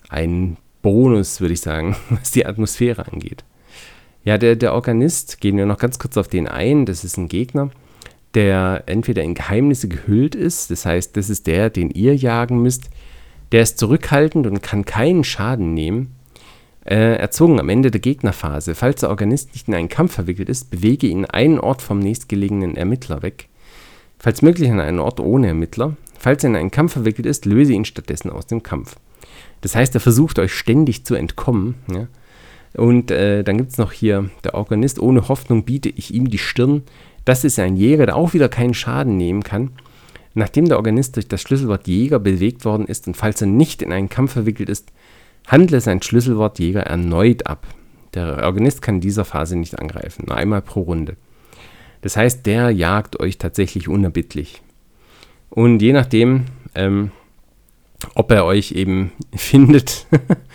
einen Bonus, würde ich sagen, was die Atmosphäre angeht. Ja, der, der Organist, gehen wir noch ganz kurz auf den ein, das ist ein Gegner, der entweder in Geheimnisse gehüllt ist, das heißt, das ist der, den ihr jagen müsst, der ist zurückhaltend und kann keinen Schaden nehmen. Äh, erzwungen am Ende der Gegnerphase. Falls der Organist nicht in einen Kampf verwickelt ist, bewege ihn einen Ort vom nächstgelegenen Ermittler weg. Falls möglich an einen Ort ohne Ermittler. Falls er in einen Kampf verwickelt ist, löse ihn stattdessen aus dem Kampf. Das heißt, er versucht euch ständig zu entkommen. Ja? Und äh, dann gibt es noch hier, der Organist, ohne Hoffnung biete ich ihm die Stirn. Das ist ein Jäger, der auch wieder keinen Schaden nehmen kann. Nachdem der Organist durch das Schlüsselwort Jäger bewegt worden ist und falls er nicht in einen Kampf verwickelt ist, handle sein Schlüsselwort Jäger erneut ab. Der Organist kann in dieser Phase nicht angreifen, nur einmal pro Runde. Das heißt, der jagt euch tatsächlich unerbittlich. Und je nachdem, ähm, ob er euch eben findet,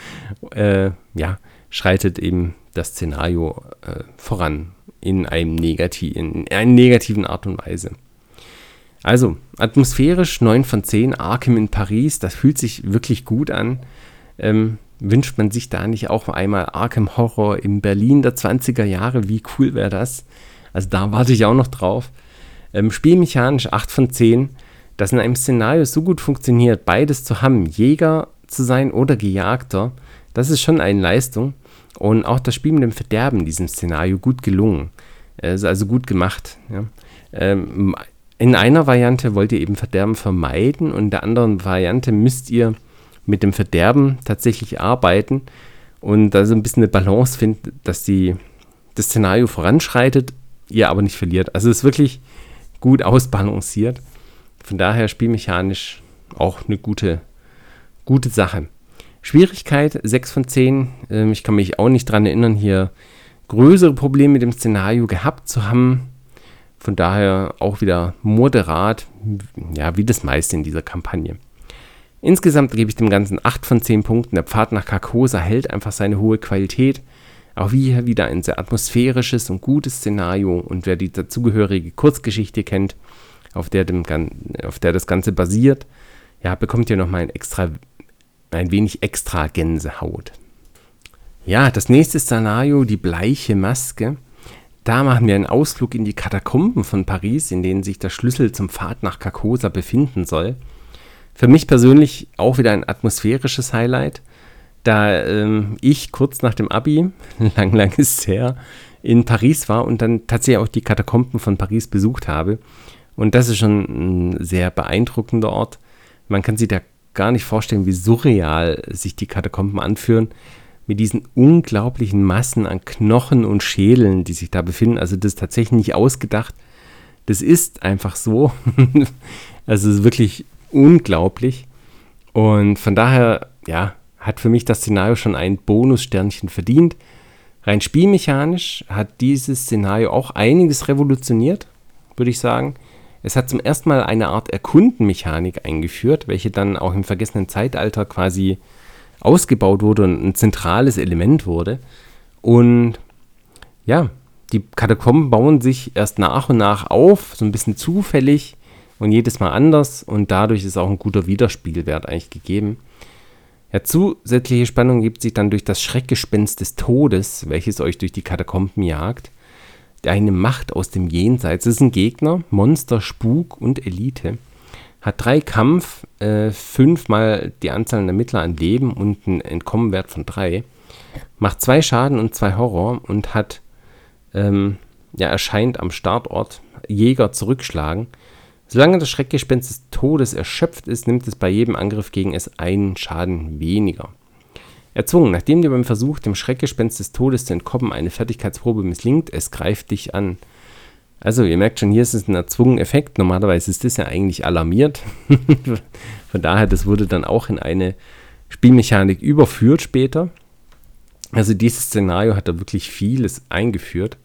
äh, ja, schreitet eben das Szenario äh, voran in, einem Negati in einer negativen Art und Weise. Also, atmosphärisch 9 von 10, Arkham in Paris, das fühlt sich wirklich gut an. Ähm, wünscht man sich da nicht auch einmal Arkham Horror in Berlin der 20er Jahre? Wie cool wäre das? Also da warte ich auch noch drauf. Ähm, spielmechanisch 8 von 10, das in einem Szenario so gut funktioniert, beides zu haben, Jäger zu sein oder Gejagter, das ist schon eine Leistung. Und auch das Spiel mit dem Verderben in diesem Szenario gut gelungen. Also, also gut gemacht. Ja. Ähm, in einer Variante wollt ihr eben Verderben vermeiden und in der anderen Variante müsst ihr mit dem Verderben tatsächlich arbeiten und da so ein bisschen eine Balance finden, dass die, das Szenario voranschreitet, ihr aber nicht verliert. Also es ist wirklich gut ausbalanciert. Von daher spielmechanisch auch eine gute, gute Sache. Schwierigkeit 6 von 10. Ähm, ich kann mich auch nicht daran erinnern, hier größere Probleme mit dem Szenario gehabt zu haben. Von daher auch wieder moderat, ja, wie das meiste in dieser Kampagne. Insgesamt gebe ich dem Ganzen 8 von 10 Punkten. Der Pfad nach Carcosa hält einfach seine hohe Qualität. Auch hier wieder ein sehr atmosphärisches und gutes Szenario. Und wer die dazugehörige Kurzgeschichte kennt, auf der, dem, auf der das Ganze basiert, ja, bekommt ihr nochmal ein ein wenig extra Gänsehaut. Ja, das nächste Szenario, die bleiche Maske. Da machen wir einen Ausflug in die Katakomben von Paris, in denen sich der Schlüssel zum Pfad nach Carcosa befinden soll. Für mich persönlich auch wieder ein atmosphärisches Highlight, da ähm, ich kurz nach dem Abi, lang, lang ist her, in Paris war und dann tatsächlich auch die Katakomben von Paris besucht habe. Und das ist schon ein sehr beeindruckender Ort. Man kann sich da gar nicht vorstellen, wie surreal sich die Katakomben anführen. Mit diesen unglaublichen Massen an Knochen und Schädeln, die sich da befinden. Also das ist tatsächlich nicht ausgedacht. Das ist einfach so. also es ist wirklich unglaublich. Und von daher, ja, hat für mich das Szenario schon ein Bonussternchen verdient. Rein spielmechanisch hat dieses Szenario auch einiges revolutioniert, würde ich sagen. Es hat zum ersten Mal eine Art Erkundenmechanik eingeführt, welche dann auch im vergessenen Zeitalter quasi ausgebaut wurde und ein zentrales Element wurde. Und ja, die Katakomben bauen sich erst nach und nach auf, so ein bisschen zufällig und jedes Mal anders und dadurch ist auch ein guter Widerspiegelwert eigentlich gegeben. Ja, zusätzliche Spannung gibt sich dann durch das Schreckgespenst des Todes, welches euch durch die Katakomben jagt eine Macht aus dem Jenseits. Das ist ein Gegner, Monster, Spuk und Elite. Hat drei Kampf, äh, fünfmal die Anzahl der Ermittler an Leben und einen Entkommenwert von drei. Macht zwei Schaden und zwei Horror und hat, ähm, ja, erscheint am Startort Jäger zurückschlagen. Solange das Schreckgespenst des Todes erschöpft ist, nimmt es bei jedem Angriff gegen es einen Schaden weniger. Erzwungen, nachdem dir beim Versuch, dem Schreckgespenst des Todes zu entkommen, eine Fertigkeitsprobe misslingt, es greift dich an. Also, ihr merkt schon, hier ist es ein erzwungen Effekt. Normalerweise ist das ja eigentlich alarmiert. Von daher, das wurde dann auch in eine Spielmechanik überführt später. Also, dieses Szenario hat da wirklich vieles eingeführt.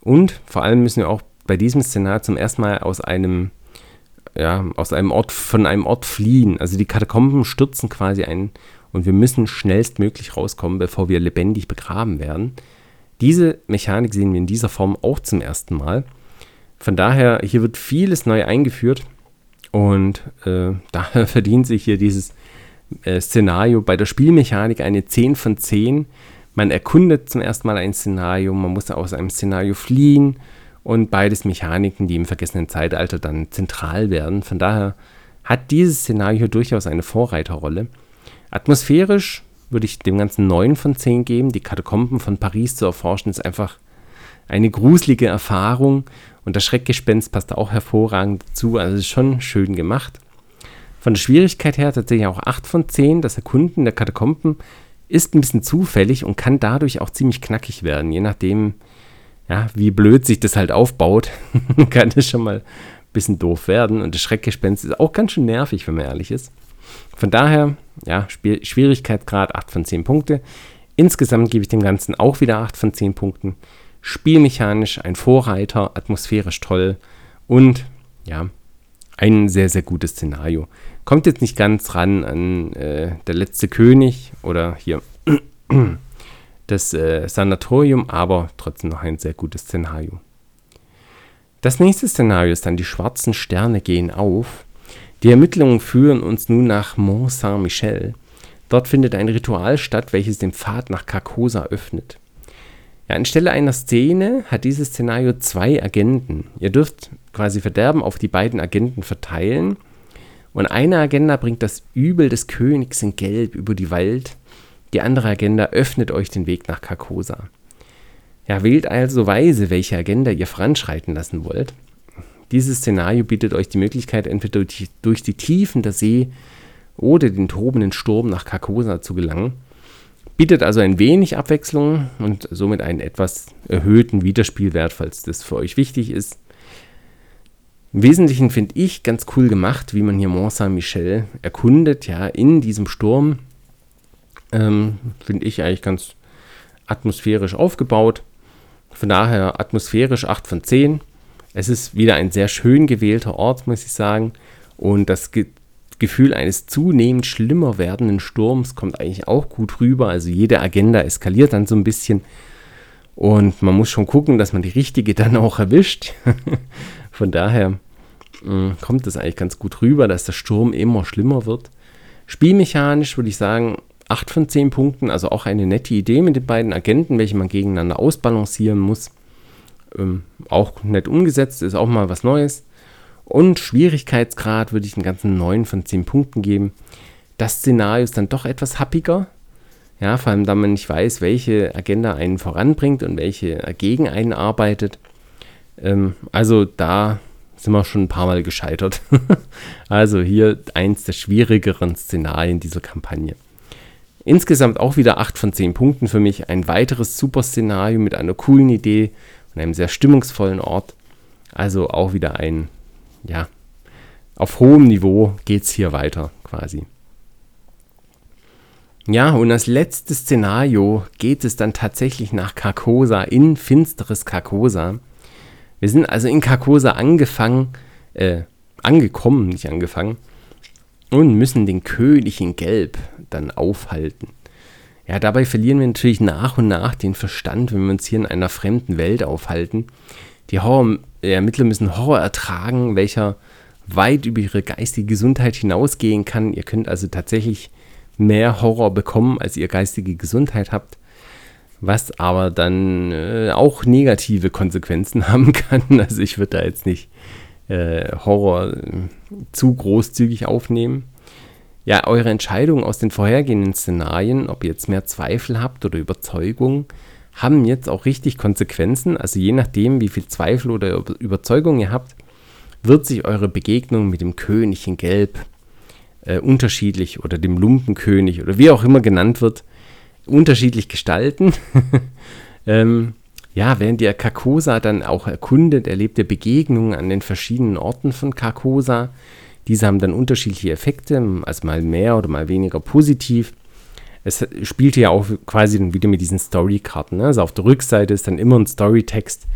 Und vor allem müssen wir auch bei diesem Szenario zum ersten Mal aus einem ja, aus einem Ort, von einem Ort fliehen. Also die Katakomben stürzen quasi ein und wir müssen schnellstmöglich rauskommen, bevor wir lebendig begraben werden. Diese Mechanik sehen wir in dieser Form auch zum ersten Mal. Von daher, hier wird vieles neu eingeführt und äh, daher verdient sich hier dieses äh, Szenario bei der Spielmechanik eine 10 von 10. Man erkundet zum ersten Mal ein Szenario, man muss aus einem Szenario fliehen und beides Mechaniken, die im vergessenen Zeitalter dann zentral werden. Von daher hat dieses Szenario durchaus eine Vorreiterrolle. Atmosphärisch würde ich dem Ganzen 9 von 10 geben. Die Katakomben von Paris zu erforschen ist einfach eine gruselige Erfahrung und das Schreckgespenst passt auch hervorragend dazu. Also ist schon schön gemacht. Von der Schwierigkeit her tatsächlich auch 8 von 10. Das Erkunden der Katakomben ist ein bisschen zufällig und kann dadurch auch ziemlich knackig werden. Je nachdem, ja, wie blöd sich das halt aufbaut, kann das schon mal ein bisschen doof werden. Und das Schreckgespenst ist auch ganz schön nervig, wenn man ehrlich ist. Von daher, ja, Spiel Schwierigkeitsgrad 8 von 10 Punkte. Insgesamt gebe ich dem Ganzen auch wieder 8 von 10 Punkten. Spielmechanisch ein Vorreiter, atmosphärisch toll und ja, ein sehr, sehr gutes Szenario. Kommt jetzt nicht ganz ran an äh, Der letzte König oder hier das äh, Sanatorium, aber trotzdem noch ein sehr gutes Szenario. Das nächste Szenario ist dann, die schwarzen Sterne gehen auf. Die Ermittlungen führen uns nun nach Mont Saint-Michel. Dort findet ein Ritual statt, welches den Pfad nach Carcosa öffnet. Ja, anstelle einer Szene hat dieses Szenario zwei Agenten. Ihr dürft quasi Verderben auf die beiden Agenten verteilen. Und eine Agenda bringt das Übel des Königs in Gelb über die Welt. Die andere Agenda öffnet euch den Weg nach Carcosa. Ja, wählt also weise, welche Agenda ihr voranschreiten lassen wollt. Dieses Szenario bietet euch die Möglichkeit, entweder durch, die Tiefen der See oder den tobenden Sturm nach Carcosa zu gelangen. Bietet also ein wenig Abwechslung und somit einen etwas erhöhten Wiederspielwert, falls das für euch wichtig ist. Im Wesentlichen finde ich ganz cool gemacht, wie man hier Mont Saint-Michel erkundet, ja, in diesem Sturm. Ähm, finde ich eigentlich ganz atmosphärisch aufgebaut. Von daher atmosphärisch 8 von 10. Es ist wieder ein sehr schön gewählter Ort, muss ich sagen. Und das Ge Gefühl eines zunehmend schlimmer werdenden Sturms kommt eigentlich auch gut rüber. Also jede Agenda eskaliert dann so ein bisschen. Und man muss schon gucken, dass man die richtige dann auch erwischt. Von daher mm, kommt das eigentlich ganz gut rüber, dass der Sturm immer schlimmer wird. Spielmechanisch würde ich sagen, 8 von 10 Punkten, also auch eine nette Idee mit den beiden Agenten, welche man gegeneinander ausbalancieren muss. Ähm, auch nett umgesetzt, ist auch mal was Neues. Und Schwierigkeitsgrad würde ich den ganzen 9 von 10 Punkten geben. Das Szenario ist dann doch etwas happiger. Ja, vor allem, da man nicht weiß, welche Agenda einen voranbringt und welche gegen einen arbeitet. Ähm, also da sind wir schon ein paar Mal gescheitert. also hier eins der schwierigeren Szenarien dieser Kampagne. Insgesamt auch wieder 8 von 10 Punkten für mich. Ein weiteres super Szenario mit einer coolen Idee und einem sehr stimmungsvollen Ort. Also auch wieder ein, ja, auf hohem Niveau geht es hier weiter quasi. Ja, und als letztes Szenario geht es dann tatsächlich nach Carcosa, in finsteres Carcosa. Wir sind also in Carcosa angefangen, äh, angekommen, nicht angefangen, und müssen den König in Gelb dann aufhalten. Ja, dabei verlieren wir natürlich nach und nach den Verstand, wenn wir uns hier in einer fremden Welt aufhalten. Die Horror-Ermittler müssen Horror ertragen, welcher weit über ihre geistige Gesundheit hinausgehen kann. Ihr könnt also tatsächlich mehr Horror bekommen, als ihr geistige Gesundheit habt, was aber dann äh, auch negative Konsequenzen haben kann. Also ich würde da jetzt nicht äh, Horror äh, zu großzügig aufnehmen. Ja, eure Entscheidungen aus den vorhergehenden Szenarien, ob ihr jetzt mehr Zweifel habt oder Überzeugung, haben jetzt auch richtig Konsequenzen. Also je nachdem, wie viel Zweifel oder Überzeugung ihr habt, wird sich eure Begegnung mit dem König in Gelb äh, unterschiedlich oder dem Lumpenkönig oder wie auch immer genannt wird, unterschiedlich gestalten. ähm, ja, während ihr Carcosa dann auch erkundet, erlebt ihr Begegnungen an den verschiedenen Orten von Carcosa. Diese haben dann unterschiedliche Effekte, also mal mehr oder mal weniger positiv. Es spielt ja auch quasi dann wieder mit diesen Story-Karten. Ne? Also auf der Rückseite ist dann immer ein Story-Text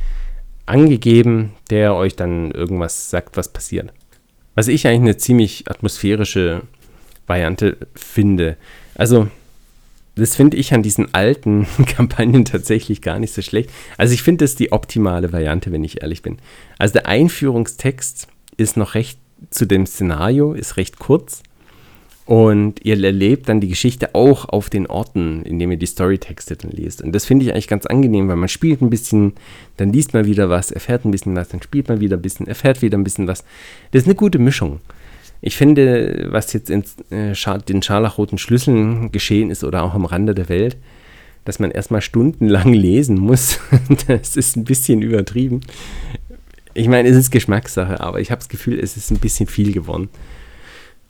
angegeben, der euch dann irgendwas sagt, was passiert. Was ich eigentlich eine ziemlich atmosphärische Variante finde. Also, das finde ich an diesen alten Kampagnen tatsächlich gar nicht so schlecht. Also ich finde das die optimale Variante, wenn ich ehrlich bin. Also der Einführungstext ist noch recht zu dem Szenario, ist recht kurz. Und ihr erlebt dann die Geschichte auch auf den Orten, in denen ihr die Storytexte dann liest. Und das finde ich eigentlich ganz angenehm, weil man spielt ein bisschen, dann liest man wieder was, erfährt ein bisschen was, dann spielt man wieder ein bisschen, erfährt wieder ein bisschen was. Das ist eine gute Mischung. Ich finde, was jetzt in äh, den scharlachroten Schlüsseln geschehen ist oder auch am Rande der Welt, dass man erstmal stundenlang lesen muss, das ist ein bisschen übertrieben. Ich meine, es ist Geschmackssache, aber ich habe das Gefühl, es ist ein bisschen viel geworden.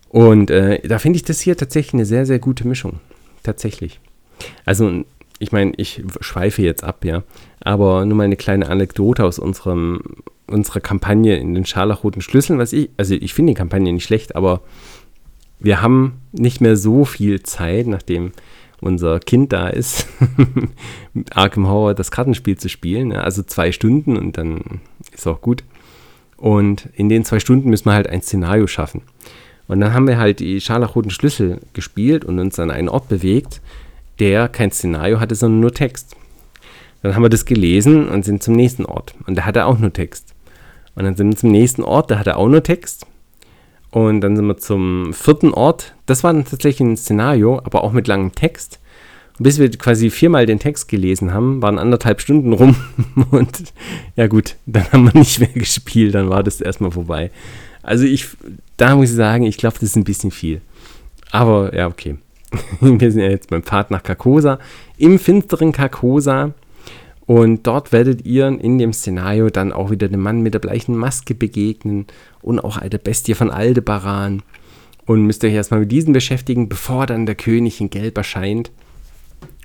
Und äh, da finde ich das hier tatsächlich eine sehr, sehr gute Mischung. Tatsächlich. Also, ich meine, ich schweife jetzt ab, ja. Aber nur mal eine kleine Anekdote aus unserem unserer Kampagne in den scharlachroten Schlüsseln, was ich, also ich finde die Kampagne nicht schlecht, aber wir haben nicht mehr so viel Zeit, nachdem unser Kind da ist, Arkham Horror das Kartenspiel zu spielen. Also zwei Stunden und dann ist auch gut. Und in den zwei Stunden müssen wir halt ein Szenario schaffen. Und dann haben wir halt die scharlachroten Schlüssel gespielt und uns an einen Ort bewegt, der kein Szenario hatte, sondern nur Text. Dann haben wir das gelesen und sind zum nächsten Ort. Und der hatte auch nur Text. Und dann sind wir zum nächsten Ort, da hat er auch nur Text. Und dann sind wir zum vierten Ort. Das war dann tatsächlich ein Szenario, aber auch mit langem Text. Bis wir quasi viermal den Text gelesen haben, waren anderthalb Stunden rum. Und ja gut, dann haben wir nicht mehr gespielt, dann war das erstmal vorbei. Also ich, da muss ich sagen, ich glaube, das ist ein bisschen viel. Aber ja, okay. Wir sind ja jetzt beim Pfad nach Carcosa. Im finsteren Carcosa und dort werdet ihr in dem Szenario dann auch wieder dem Mann mit der bleichen Maske begegnen und auch eine Bestie von Aldebaran. Und müsst euch erstmal mit diesen beschäftigen, bevor dann der König in Gelb erscheint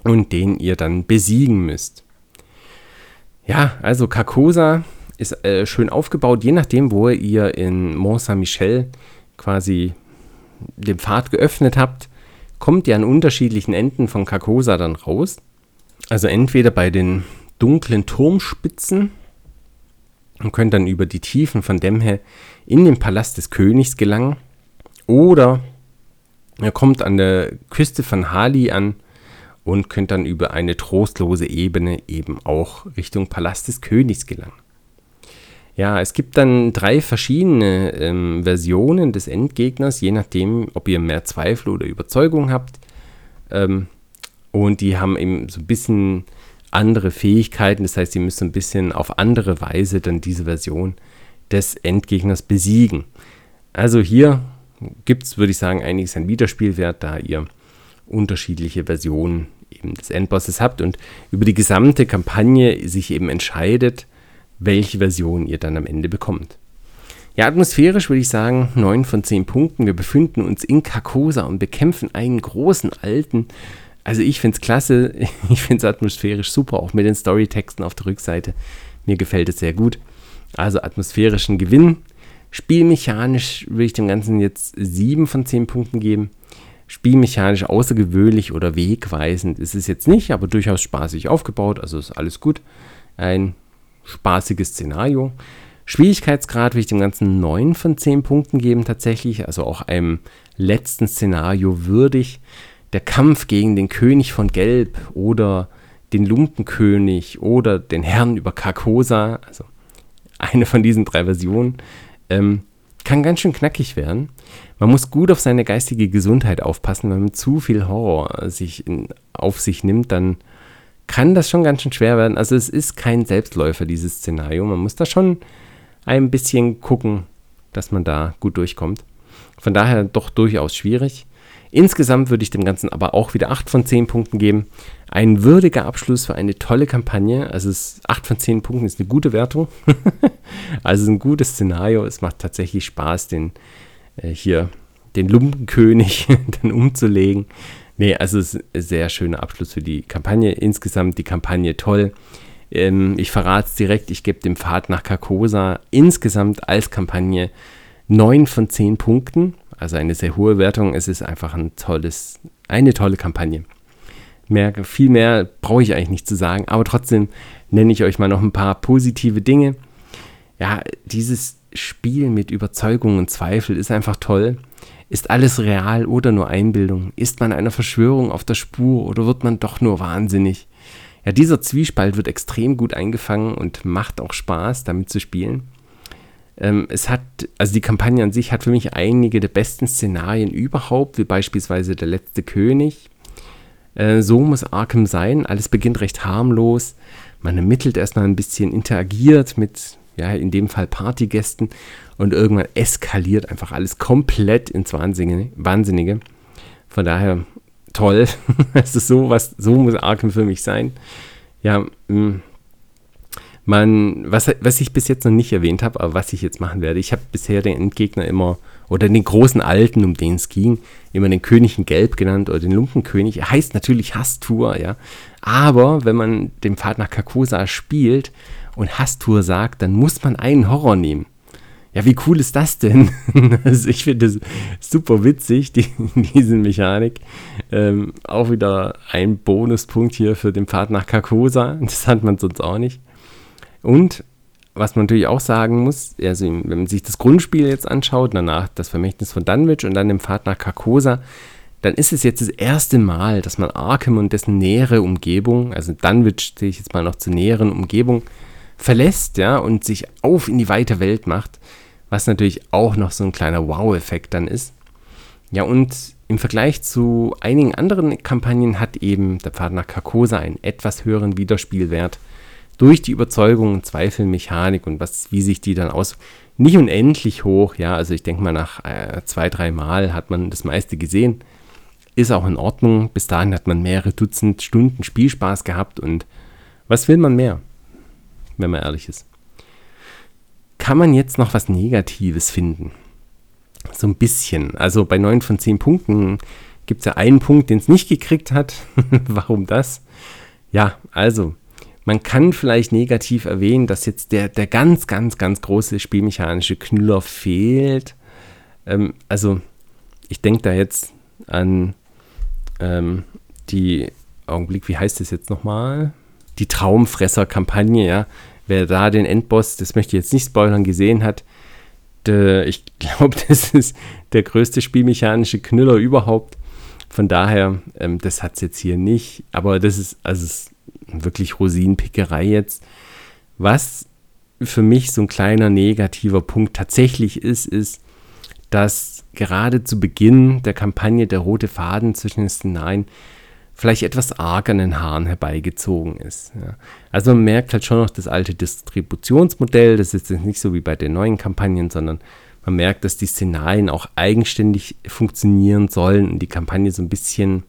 und den ihr dann besiegen müsst. Ja, also Carcosa ist äh, schön aufgebaut, je nachdem, wo ihr in Mont Saint-Michel quasi den Pfad geöffnet habt, kommt ihr an unterschiedlichen Enden von Carcosa dann raus. Also entweder bei den dunklen Turmspitzen und könnt dann über die Tiefen von Demhe in den Palast des Königs gelangen. Oder ihr kommt an der Küste von Hali an und könnt dann über eine trostlose Ebene eben auch Richtung Palast des Königs gelangen. Ja, es gibt dann drei verschiedene ähm, Versionen des Endgegners, je nachdem, ob ihr mehr Zweifel oder Überzeugung habt. Ähm, und die haben eben so ein bisschen andere Fähigkeiten. Das heißt, ihr müsst ein bisschen auf andere Weise dann diese Version des Endgegners besiegen. Also hier gibt es, würde ich sagen, einiges an Wiederspielwert, da ihr unterschiedliche Versionen eben des Endbosses habt und über die gesamte Kampagne sich eben entscheidet, welche Version ihr dann am Ende bekommt. Ja, atmosphärisch würde ich sagen 9 von 10 Punkten. Wir befinden uns in Carcosa und bekämpfen einen großen alten also ich finde es klasse, ich finde es atmosphärisch super, auch mit den Storytexten auf der Rückseite. Mir gefällt es sehr gut. Also atmosphärischen Gewinn. Spielmechanisch würde ich dem Ganzen jetzt 7 von 10 Punkten geben. Spielmechanisch außergewöhnlich oder wegweisend ist es jetzt nicht, aber durchaus spaßig aufgebaut, also ist alles gut. Ein spaßiges Szenario. Schwierigkeitsgrad würde ich dem Ganzen 9 von 10 Punkten geben tatsächlich, also auch einem letzten Szenario würdig der Kampf gegen den König von Gelb oder den Lumpenkönig oder den Herrn über Carcosa, also eine von diesen drei Versionen, ähm, kann ganz schön knackig werden. Man muss gut auf seine geistige Gesundheit aufpassen, wenn man zu viel Horror sich in, auf sich nimmt, dann kann das schon ganz schön schwer werden. Also es ist kein Selbstläufer, dieses Szenario. Man muss da schon ein bisschen gucken, dass man da gut durchkommt. Von daher doch durchaus schwierig. Insgesamt würde ich dem Ganzen aber auch wieder 8 von 10 Punkten geben. Ein würdiger Abschluss für eine tolle Kampagne. Also es, 8 von 10 Punkten ist eine gute Wertung. also ein gutes Szenario. Es macht tatsächlich Spaß, den äh, hier den Lumpenkönig dann umzulegen. Nee, also es ist ein sehr schöner Abschluss für die Kampagne. Insgesamt die Kampagne toll. Ähm, ich verrate es direkt, ich gebe dem Pfad nach Carcosa insgesamt als Kampagne 9 von 10 Punkten. Also eine sehr hohe Wertung. Es ist einfach ein tolles, eine tolle Kampagne. Mehr, viel mehr brauche ich eigentlich nicht zu sagen, aber trotzdem nenne ich euch mal noch ein paar positive Dinge. Ja, dieses Spiel mit Überzeugung und Zweifel ist einfach toll. Ist alles real oder nur Einbildung? Ist man einer Verschwörung auf der Spur oder wird man doch nur wahnsinnig? Ja, dieser Zwiespalt wird extrem gut eingefangen und macht auch Spaß, damit zu spielen. Ähm, es hat, also die Kampagne an sich hat für mich einige der besten Szenarien überhaupt, wie beispielsweise Der letzte König. Äh, so muss Arkham sein. Alles beginnt recht harmlos. Man ermittelt erstmal ein bisschen, interagiert mit, ja, in dem Fall Partygästen und irgendwann eskaliert einfach alles komplett ins Wahnsinnige. Von daher toll. es ist so, was, so muss Arkham für mich sein. Ja, mm. man, was, was ich bis jetzt noch nicht erwähnt habe, aber was ich jetzt machen werde, ich habe bisher den Endgegner immer, oder den großen Alten, um den es ging, immer den König in Gelb genannt oder den Lumpenkönig. Er heißt natürlich Hastur, ja. Aber wenn man den Pfad nach Kakosa spielt und Hastur sagt, dann muss man einen Horror nehmen. Ja, wie cool ist das denn? also ich finde das super witzig, die, diese Mechanik. Ähm, auch wieder ein Bonuspunkt hier für den Pfad nach Carcosa. Das hat man sonst auch nicht. Und was man natürlich auch sagen muss, also wenn man sich das Grundspiel jetzt anschaut, danach das Vermächtnis von Dunwich und dann den Pfad nach Carcosa, dann ist es jetzt das erste Mal, dass man Arkham und dessen nähere Umgebung, also Dunwich sehe ich jetzt mal noch zur näheren Umgebung, verlässt, ja, und sich auf in die weite Welt macht, was natürlich auch noch so ein kleiner Wow-Effekt dann ist. Ja, und im Vergleich zu einigen anderen Kampagnen hat eben der Pfad nach Carcosa einen etwas höheren Wiederspielwert durch die Überzeugung und Zweifelmechanik und was, wie sich die dann aus. Nicht unendlich hoch, ja, also ich denke mal nach äh, zwei, drei Mal hat man das meiste gesehen. Ist auch in Ordnung. Bis dahin hat man mehrere Dutzend Stunden Spielspaß gehabt und was will man mehr? Wenn man ehrlich ist. Kann man jetzt noch was Negatives finden? So ein bisschen. Also bei 9 von 10 Punkten gibt es ja einen Punkt, den es nicht gekriegt hat. Warum das? Ja, also, man kann vielleicht negativ erwähnen, dass jetzt der, der ganz, ganz, ganz große spielmechanische Knüller fehlt. Ähm, also, ich denke da jetzt an ähm, die Augenblick, wie heißt das jetzt nochmal? Die Traumfresser-Kampagne, ja wer da den Endboss, das möchte ich jetzt nicht spoilern, gesehen hat, de, ich glaube, das ist der größte spielmechanische Knüller überhaupt. Von daher, ähm, das hat es jetzt hier nicht. Aber das ist, also ist wirklich Rosinenpickerei jetzt. Was für mich so ein kleiner negativer Punkt tatsächlich ist, ist, dass gerade zu Beginn der Kampagne der rote Faden zwischen den Szenarien vielleicht etwas arg an den Haaren herbeigezogen ist. Ja. Also man merkt halt schon noch das alte Distributionsmodell, das ist jetzt nicht so wie bei den neuen Kampagnen, sondern man merkt, dass die Szenarien auch eigenständig funktionieren sollen und die Kampagne so ein bisschen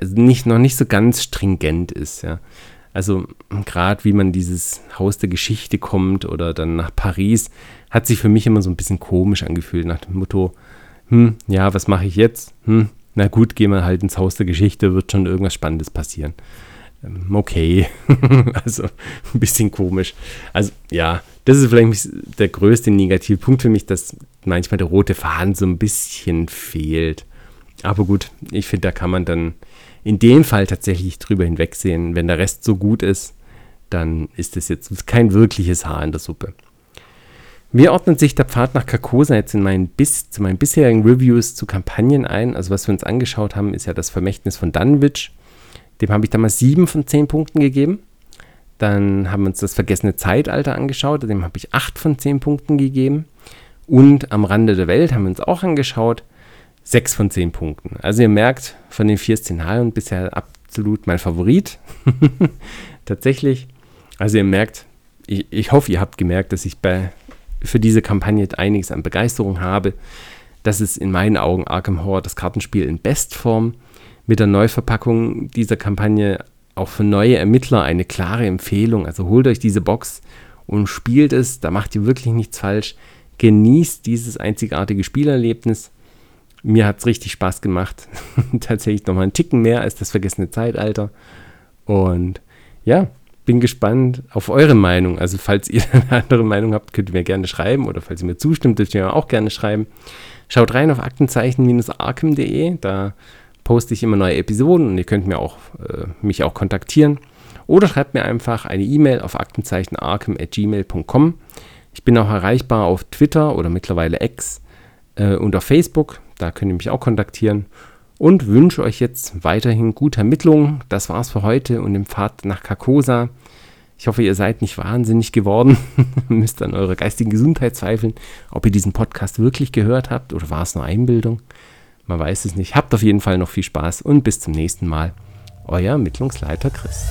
also nicht, noch nicht so ganz stringent ist. Ja. Also gerade wie man dieses Haus der Geschichte kommt oder dann nach Paris, hat sich für mich immer so ein bisschen komisch angefühlt nach dem Motto, hm, ja, was mache ich jetzt? Hm, na gut, gehen wir halt ins Haus der Geschichte, wird schon irgendwas Spannendes passieren. Ähm, okay, also ein bisschen komisch. Also ja, das ist vielleicht der größte Negativpunkt für mich, dass manchmal der rote Faden so ein bisschen fehlt. Aber gut, ich finde, da kann man dann in dem Fall tatsächlich drüber hinwegsehen. Wenn der Rest so gut ist, dann ist es jetzt kein wirkliches Haar in der Suppe. Wie ordnet sich der Pfad nach Carcosa jetzt in meinen bis, zu meinen bisherigen Reviews zu Kampagnen ein? Also was wir uns angeschaut haben, ist ja das Vermächtnis von Dunwich. Dem habe ich damals 7 von 10 Punkten gegeben. Dann haben wir uns das vergessene Zeitalter angeschaut, dem habe ich 8 von 10 Punkten gegeben. Und am Rande der Welt haben wir uns auch angeschaut, 6 von 10 Punkten. Also ihr merkt, von den vier Szenarien bisher absolut mein Favorit. Tatsächlich. Also ihr merkt, ich, ich hoffe, ihr habt gemerkt, dass ich bei für diese Kampagne einiges an Begeisterung habe. Das ist in meinen Augen Arkham Horror das Kartenspiel in Bestform. Mit der Neuverpackung dieser Kampagne auch für neue Ermittler eine klare Empfehlung. Also holt euch diese Box und spielt es. Da macht ihr wirklich nichts falsch. Genießt dieses einzigartige Spielerlebnis. Mir hat es richtig Spaß gemacht. Tatsächlich nochmal einen Ticken mehr als das vergessene Zeitalter. Und ja, bin gespannt auf eure Meinung. Also falls ihr eine andere Meinung habt, könnt ihr mir gerne schreiben oder falls ihr mir zustimmt, dürft ihr mir auch gerne schreiben. Schaut rein auf aktenzeichen-arkham.de, da poste ich immer neue Episoden und ihr könnt mir auch, äh, mich auch kontaktieren. Oder schreibt mir einfach eine E-Mail auf aktenzeichenarkham.gmail.com. Ich bin auch erreichbar auf Twitter oder mittlerweile X äh, und auf Facebook. Da könnt ihr mich auch kontaktieren. Und wünsche euch jetzt weiterhin gute Ermittlungen. Das war's für heute und im Pfad nach Carcosa. Ich hoffe, ihr seid nicht wahnsinnig geworden, müsst an eurer geistigen Gesundheit zweifeln, ob ihr diesen Podcast wirklich gehört habt oder war es nur Einbildung. Man weiß es nicht. Habt auf jeden Fall noch viel Spaß und bis zum nächsten Mal. Euer Ermittlungsleiter Chris.